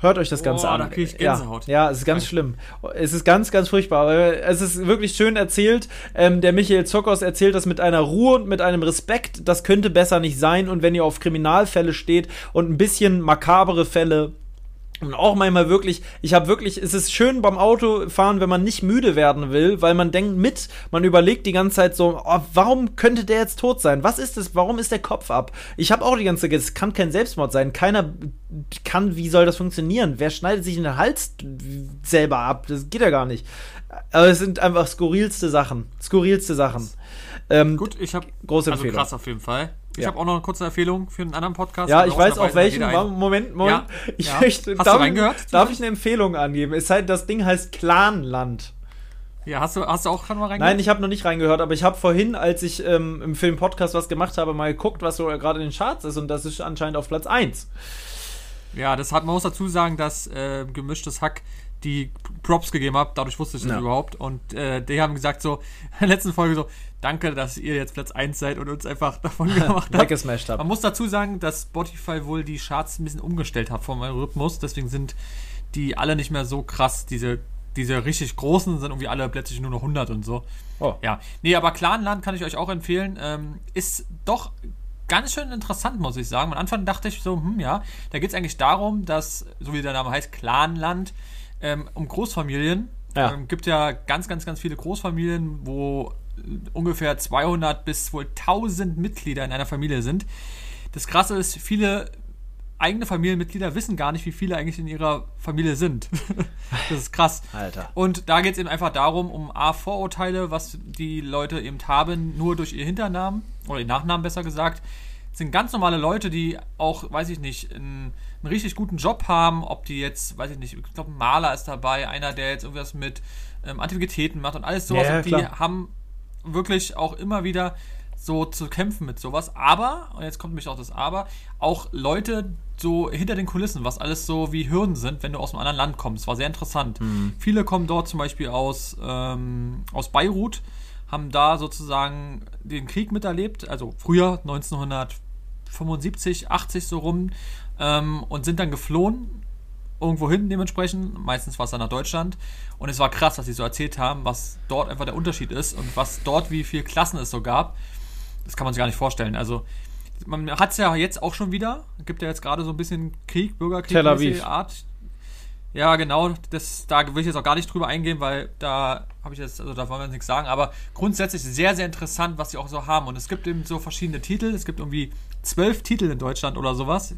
hört euch das Ganze Boah, an. da krieg ich ja, Gänsehaut. ja, es ist ganz schlimm. Es ist ganz, ganz furchtbar. Aber es ist wirklich schön erzählt. Ähm, der Michael Zokos erzählt das mit einer Ruhe und mit einem Respekt. Das könnte besser nicht sein. Und wenn ihr auf Kriminalfälle steht und ein bisschen makabere Fälle und auch manchmal wirklich, ich habe wirklich, es ist schön beim Autofahren, wenn man nicht müde werden will, weil man denkt mit, man überlegt die ganze Zeit so, oh, warum könnte der jetzt tot sein? Was ist das? Warum ist der Kopf ab? Ich habe auch die ganze Zeit, es kann kein Selbstmord sein. Keiner kann, wie soll das funktionieren? Wer schneidet sich in den Hals selber ab? Das geht ja gar nicht. Aber es sind einfach skurrilste Sachen. Skurrilste Sachen. Ähm, Gut, ich habe große also Empfehlung. krass auf jeden Fall. Ich Ja. habe auch noch eine kurze Empfehlung für einen anderen Podcast. Ja, ich weiß auch welchen. Moment, Moment. Ja, Ich ja. möchte, Hast du darf, reingehört? darf ich eine Empfehlung angeben? Es heißt, das Ding heißt Clanland. Ja, hast du, hast du auch gerade mal reingehört? Nein, ich habe noch nicht reingehört, aber ich habe vorhin, als ich ähm, im Film Podcast was gemacht habe, mal geguckt, was so gerade in den Charts ist und das ist anscheinend auf Platz 1. Ja, das hat man muss dazu sagen, dass äh, gemischtes Hack die Props gegeben hat, dadurch wusste ich das Ja. überhaupt. Und äh, die haben gesagt so, in der letzten Folge so, danke, dass ihr jetzt Platz 1 seid und uns einfach davon gemacht habt. Man habe. muss dazu sagen, dass Spotify wohl die Charts ein bisschen umgestellt hat vom Algorithmus, deswegen sind die alle nicht mehr so krass, diese, diese richtig großen sind irgendwie alle plötzlich nur noch 100 und so. Oh. Ja, nee, aber Clanland kann ich euch auch empfehlen. Ähm, ist doch ganz schön interessant, muss ich sagen. Am Anfang dachte ich so, hm, ja, da geht es eigentlich darum, dass, so wie der Name heißt, Clanland, ähm, um Großfamilien. Ja. Ähm, gibt ja ganz, ganz, ganz viele Großfamilien, wo äh, ungefähr 200 bis wohl 1000 Mitglieder in einer Familie sind. Das Krasse ist, viele eigene Familienmitglieder wissen gar nicht, wie viele eigentlich in ihrer Familie sind. das ist krass. Alter. Und da geht es eben einfach darum, um A, Vorurteile, was die Leute eben haben, nur durch ihr Hinternamen, oder ihr Nachnamen besser gesagt, Das sind ganz normale Leute, die auch, weiß ich nicht, einen, einen richtig guten Job haben, ob die jetzt, weiß ich nicht, ich glaube, ein Maler ist dabei, einer, der jetzt irgendwas mit ähm, Antiquitäten macht und alles sowas. Ja, und die klar. haben wirklich auch immer wieder so zu kämpfen mit sowas. Aber, und jetzt kommt nämlich auch das Aber, auch Leute so hinter den Kulissen, was alles so wie Hürden sind, wenn du aus einem anderen Land kommst. War sehr interessant. Viele kommen dort zum Beispiel aus, ähm, aus Beirut, haben da sozusagen den Krieg miterlebt, also früher 1975, 80 so rum, ähm, und sind dann geflohen irgendwo hin dementsprechend. Meistens war es dann nach Deutschland. Und es war krass, was sie so erzählt haben, was dort einfach der Unterschied ist und was dort, wie viele Klassen es so gab. Das kann man sich gar nicht vorstellen. Also, man hat es ja jetzt auch schon wieder. Gibt ja jetzt gerade so ein bisschen Krieg, Bürgerkrieg, Tel Aviv. Art. Ja, genau. Das, da will ich jetzt auch gar nicht drüber eingehen, weil da habe ich jetzt, also da wollen wir jetzt nichts sagen. Aber grundsätzlich sehr, sehr interessant, was sie auch so haben. Und es gibt eben so verschiedene Titel. Es gibt irgendwie zwölf Titel in Deutschland oder sowas.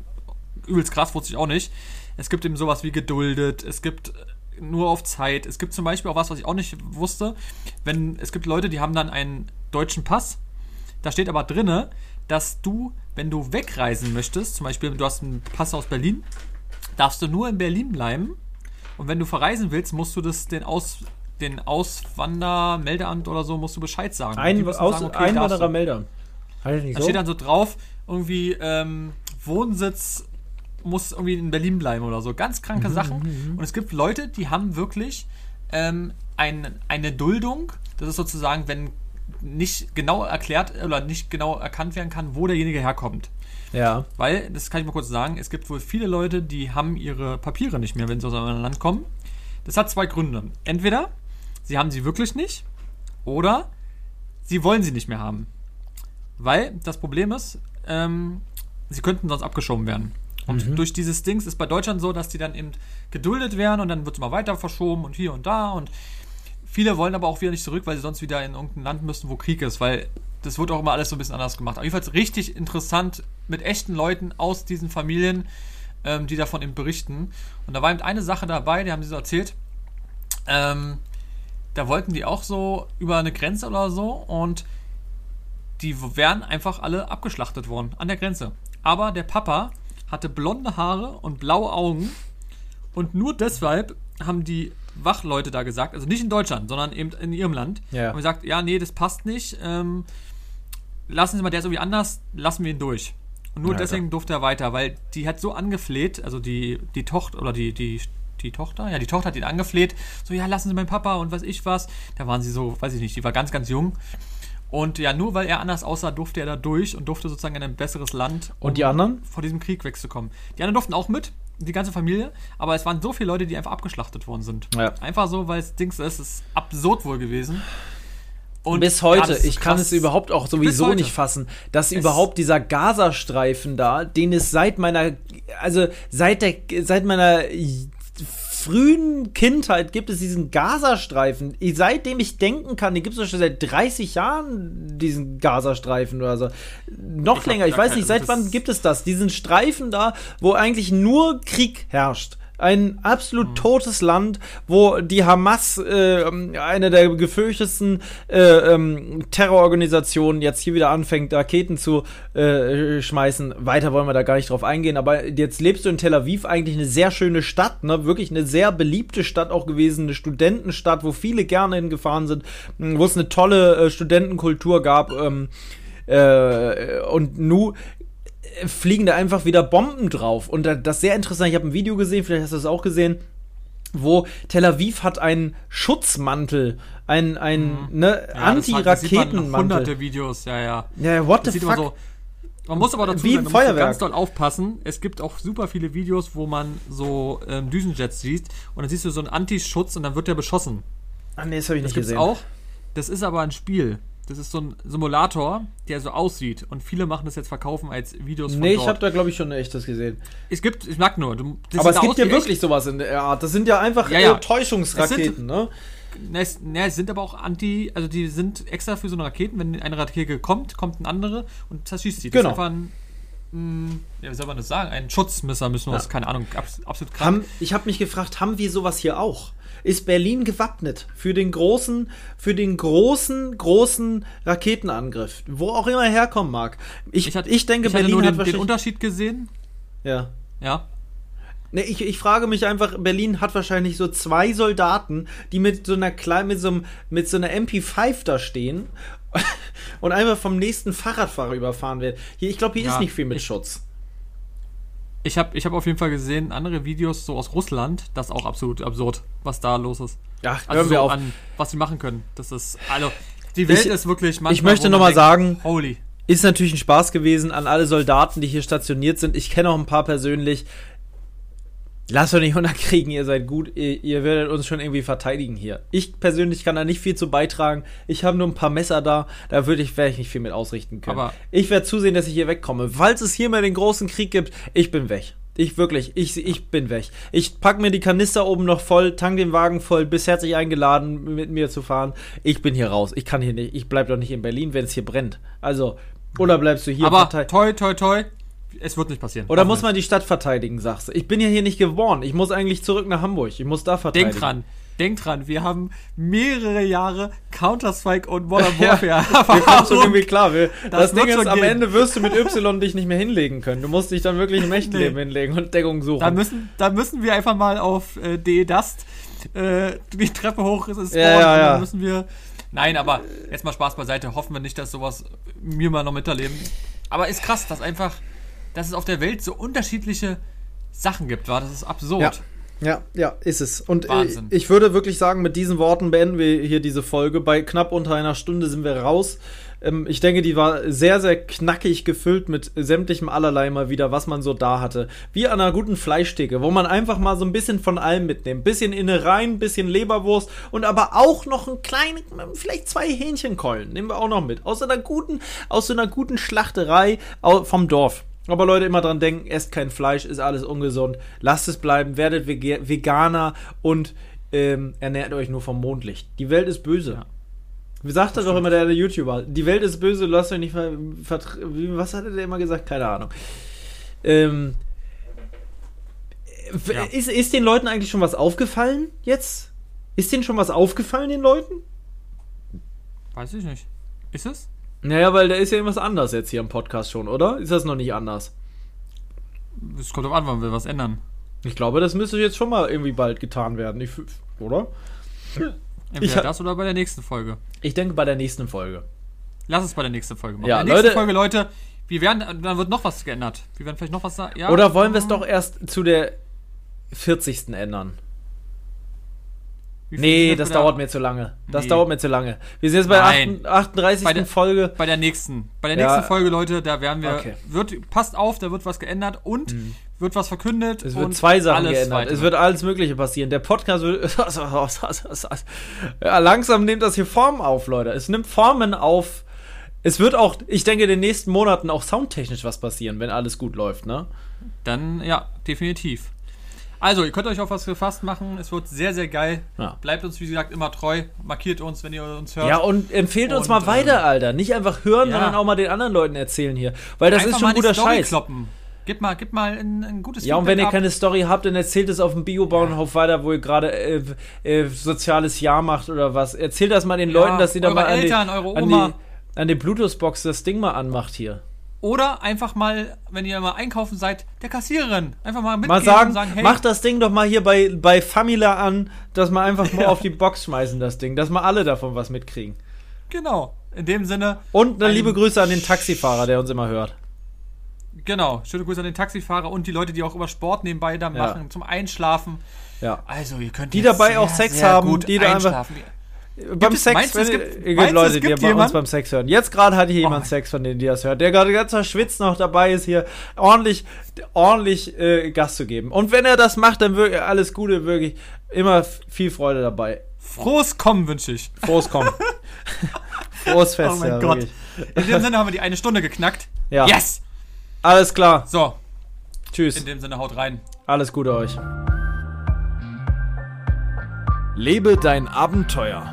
Übelst krass, wusste ich auch nicht. Es gibt eben sowas wie geduldet. Es gibt äh, nur auf Zeit. Es gibt zum Beispiel auch was, was ich auch nicht wusste. Wenn es gibt Leute, die haben dann einen deutschen Pass. Da steht aber drinne, dass du, wenn du wegreisen möchtest, zum Beispiel du hast einen Pass aus Berlin, darfst du nur in Berlin bleiben. Und wenn du verreisen willst, musst du das den Aus den Auswandermeldeamt oder so musst du Bescheid sagen. Ein, aus, okay, nicht Da steht dann so drauf, irgendwie ähm, Wohnsitz muss irgendwie in Berlin bleiben oder so. Ganz Mhm, kranke Sachen. Und es gibt Leute, die haben wirklich ähm, ein, eine Duldung. Das ist sozusagen, wenn nicht genau erklärt oder nicht genau erkannt werden kann, wo derjenige herkommt. ja. Weil, das kann ich mal kurz sagen, es gibt wohl viele Leute, die haben ihre Papiere nicht mehr, wenn sie aus einem anderen Land kommen. Das hat zwei Gründe. Entweder sie haben sie wirklich nicht oder sie wollen sie nicht mehr haben. Weil das Problem ist, ähm, sie könnten sonst abgeschoben werden. Und durch dieses Dings ist bei Deutschland so, dass die dann eben geduldet werden und dann wird es immer weiter verschoben und hier und da und viele wollen aber auch wieder nicht zurück, weil sie sonst wieder in irgendein Land müssen, wo Krieg ist, weil das wird auch immer alles so ein bisschen anders gemacht. Aber jedenfalls richtig interessant mit echten Leuten aus diesen Familien, ähm, die davon eben berichten. Und da war eben eine Sache dabei, die haben sie so erzählt. Ähm, da wollten die auch so über eine Grenze oder so und die wären einfach alle abgeschlachtet worden an der Grenze. Aber der Papa hatte blonde Haare und blaue Augen und nur deshalb haben die Wachleute da gesagt, also nicht in Deutschland, sondern eben in ihrem Land, Ja. haben gesagt, ja, nee, das passt nicht, ähm, lassen Sie mal, der ist irgendwie anders, lassen wir ihn durch. Und nur Ja, deswegen durfte er weiter, weil die hat so angefleht, also die, die Tochter oder die, die die Tochter, ja, die Tochter hat ihn angefleht, so, ja, lassen Sie meinen Papa und was ich was. Da waren sie so, weiß ich nicht, die war ganz, ganz jung. Und ja, nur weil er anders aussah, durfte er da durch und durfte sozusagen in ein besseres Land. Um und die anderen? Vor diesem Krieg wegzukommen. Die anderen durften auch mit, die ganze Familie, aber es waren so viele Leute, die einfach abgeschlachtet worden sind. Ja. Einfach so, weil es Dings ist, es ist absurd wohl gewesen. Und Bis heute, ja, ich kann es überhaupt auch sowieso nicht fassen, dass es überhaupt dieser Gazastreifen da, den es seit meiner, also seit der, seit meiner frühen Kindheit gibt es diesen Gazastreifen. Seitdem ich denken kann, den gibt es schon seit 30 Jahren, diesen Gazastreifen oder so. Noch ich länger, ich weiß nicht, seit wann gibt es das? Diesen Streifen da, wo eigentlich nur Krieg herrscht. Ein absolut mhm. totes Land, wo die Hamas, äh, eine der gefürchtetsten äh, ähm, Terrororganisationen, jetzt hier wieder anfängt, Raketen zu äh, schmeißen. Weiter wollen wir da gar nicht drauf eingehen, aber jetzt lebst du in Tel Aviv, eigentlich eine sehr schöne Stadt, ne? wirklich eine sehr beliebte Stadt auch gewesen, eine Studentenstadt, wo viele gerne hingefahren sind, wo es eine tolle äh, Studentenkultur gab. Ähm, äh, und nu fliegen da einfach wieder Bomben drauf. Und das ist sehr interessant. Ich habe ein Video gesehen, vielleicht hast du es auch gesehen, wo Tel Aviv hat einen Schutzmantel, einen, einen mhm. ne, ja, Anti-Raketenmantel. Hunderte Videos, ja, ja. Ja, what the fuck? So, man muss aber dazu Wie man Feuerwerk. ganz doll aufpassen. Es gibt auch super viele Videos, wo man so ähm, Düsenjets sieht und dann siehst du so einen Anti-Schutz und dann wird der beschossen. Ah, nee, das habe ich das nicht gesehen. auch. Das ist aber ein Spiel. Das ist so ein Simulator, der so aussieht. Und viele machen das jetzt verkaufen als Videos von Nee, dort. ich habe da, glaube ich, schon echtes gesehen. Es gibt, ich mag nur. Du, Aber es gibt ja wirklich sowas in der Art. Das sind ja einfach ja, ja. Täuschungsraketen, sind, ne? Es, ne, es sind aber auch Anti, also die sind extra für so eine Raketen. Wenn eine Rakete kommt, kommt eine andere und zerschießt sie. Das genau. ist einfach ein, mh, ja, wie soll man das sagen? Ein Schutzmesser müssen wir ja. keine Ahnung, absolut krank. Haben, ich habe mich gefragt, haben wir sowas hier auch? ist Berlin gewappnet für den großen, für den großen, großen Raketenangriff, wo auch immer er herkommen mag. Ich, ich, hat, ich denke, ich Berlin nur den, hat den Unterschied gesehen. Ja. Ja. Ne, ich, ich frage mich einfach, Berlin hat wahrscheinlich so zwei Soldaten, die mit so einer kleinen, mit so, mit so einer MP5 da stehen und einfach vom nächsten Fahrradfahrer überfahren werden. Hier, ich glaube, hier ja, ist nicht viel mit ich, Schutz. Ich habe ich hab auf jeden Fall gesehen, andere Videos so aus Russland, das ist auch absolut absurd, was da los ist. Ja, also hören wir so auf. An, was sie machen können. Das ist, also, die Welt ich, ist wirklich manchmal, Ich möchte nochmal sagen, holy. Ist natürlich ein Spaß gewesen an alle Soldaten, die hier stationiert sind. Ich kenne auch ein paar persönlich. Lasst euch nicht unterkriegen, ihr seid gut, ihr, ihr, werdet uns schon irgendwie verteidigen hier. Ich persönlich kann da nicht viel zu beitragen. Ich habe nur ein paar Messer da, da würde ich, werde ich nicht viel mit ausrichten können. Aber ich werde zusehen, dass ich hier wegkomme. Falls es hier mal den großen Krieg gibt, ich bin weg. Ich wirklich, ich, ich bin weg. Ich pack mir die Kanister oben noch voll, tank den Wagen voll, bis herzlich eingeladen, mit mir zu fahren. Ich bin hier raus. Ich kann hier nicht, ich bleib doch nicht in Berlin, wenn es hier brennt. Also, oder bleibst du hier? Aber toi, toi, toi, es wird nicht passieren. Oder muss man die Stadt verteidigen, sagst du? Ich bin ja hier nicht geboren. Ich muss eigentlich zurück nach Hamburg. Ich muss da verteidigen. Denk dran. Denk dran, wir haben mehrere Jahre Counter-Strike und Modern Warfare. ja, wir kommen schon irgendwie klar. Wir, das, das Ding ist, am Ende wirst du mit Y dich nicht mehr hinlegen können. Du musst dich dann wirklich im echten nee. Leben hinlegen und Deckung suchen. Da müssen, da müssen wir einfach mal auf äh, DE Dust äh, die Treppe hoch ist es ja, ja, ja. Dann müssen wir. Nein, aber jetzt mal Spaß beiseite. Hoffen wir nicht, dass sowas wir mal noch miterleben. Aber ist krass, dass einfach dass es auf der Welt so unterschiedliche Sachen gibt, war. Das ist absurd. Ja. Ja, ja, ist es. Und äh, Wahnsinn. ich würde wirklich sagen, mit diesen Worten beenden wir hier diese Folge. Bei knapp unter einer Stunde sind wir raus. Ähm, ich denke, die war sehr, sehr knackig gefüllt mit sämtlichem allerlei mal wieder, was man so da hatte. Wie an einer guten Fleischtheke, wo man einfach mal so ein bisschen von allem mitnimmt. Bisschen Innereien, bisschen Leberwurst und aber auch noch ein kleines, vielleicht zwei Hähnchenkeulen. Nehmen wir auch noch mit. Aus einer guten, aus so einer guten Schlachterei vom Dorf. Aber Leute, immer dran denken, esst kein Fleisch, ist alles ungesund. Lasst es bleiben, werdet Veganer und ähm, ernährt euch nur vom Mondlicht. Die Welt ist böse. Ja. Wie sagt das doch immer der, der, YouTuber? Die Welt ist böse, lasst euch nicht ver... Was hat der immer gesagt? Keine Ahnung. Ähm, ja. ist, ist den Leuten eigentlich schon was aufgefallen jetzt? Ist denen schon was aufgefallen, den Leuten? Weiß ich nicht. Ist es? Naja, weil da ist ja irgendwas anders jetzt hier im Podcast schon, oder? Ist das noch nicht anders? Es kommt drauf an, wann wir was ändern. Ich glaube, das müsste jetzt schon mal irgendwie bald getan werden, ich, oder? Entweder ich, das oder bei der nächsten Folge. Ich denke bei der nächsten Folge. Lass es bei der nächsten Folge machen. Ja, bei der nächsten Leute, Folge, Leute, wir werden, dann wird noch was geändert. Wir werden vielleicht noch was sagen. Ja, oder wollen wir es doch erst zu der 40. ändern? Nee, das dauert mir zu lange. Das Nee. dauert mir zu lange. Wir sind jetzt bei der Nein. 38. Bei der- Folge. Bei der nächsten. Bei der Ja. nächsten Folge, Leute, da werden wir. Okay. Mhm. Wird, passt auf, da wird was geändert und wird was verkündet. Es wird und zwei Sachen alles geändert. weitere. Es wird alles Mögliche passieren. Der Podcast wird. ja, langsam nimmt das hier Formen auf, Leute. Es nimmt Formen auf. Es wird auch, ich denke, in den nächsten Monaten auch soundtechnisch was passieren, wenn alles gut läuft, ne? Dann, ja, definitiv. Also, ihr könnt euch auf was gefasst machen. Es wird sehr, sehr geil. Ja. Bleibt uns, wie gesagt, immer treu. Markiert uns, wenn ihr uns hört. Ja, und empfehlt uns Und, mal weiter, ähm, Alter. Nicht einfach hören, ja. sondern auch mal den anderen Leuten erzählen hier. Weil das Einfach ist schon die guter Story Scheiß. kloppen. Gib mal, gib mal ein, ein gutes Ja, und wenn ihr ab. keine Story habt, dann erzählt es auf dem Biobauernhof weiter, wo ihr gerade äh, äh, soziales Jahr macht oder was. Erzählt das mal den Ja, Leuten, dass sie da mal an, Eltern, die, eure an, die, an die Bluetooth-Box das Ding mal anmacht hier. Oder einfach mal, wenn ihr mal einkaufen seid, der Kassiererin. Einfach mal mitgehen Mal sagen, und sagen, hey, macht das Ding doch mal hier bei, bei Famila an, dass wir einfach mal auf die Box schmeißen, das Ding, dass wir alle davon was mitkriegen. genau. In dem Sinne, Und eine Ein- liebe Grüße an den Taxifahrer, der uns immer hört. genau. Schöne Grüße an den Taxifahrer und die Leute, die auch über Sport nebenbei da Ja. machen, zum Einschlafen. Ja. Also, ihr könnt Die dabei sehr, auch Sex haben, gut die da einfach-. Beim es- Sex, meinst wenn- gibt- es gibt meinst Leute, es die gibt bei uns jemand? beim Sex hören. Jetzt gerade hat hier jemand mein- Sex, von denen die das hört, der gerade ganz verschwitzt noch dabei ist, hier ordentlich, ordentlich äh, Gas zu geben. Und wenn er das macht, dann wirklich alles Gute, wirklich immer viel Freude dabei. Frohes Kommen wünsche ich. Frohes Kommen. Frohes Fest, Oh mein ja, Gott. wirklich. In dem Sinne haben wir die eine Stunde geknackt. Ja. Yes! Alles klar. So, Tschüss. in dem Sinne haut rein. Alles Gute euch. Lebe dein Abenteuer.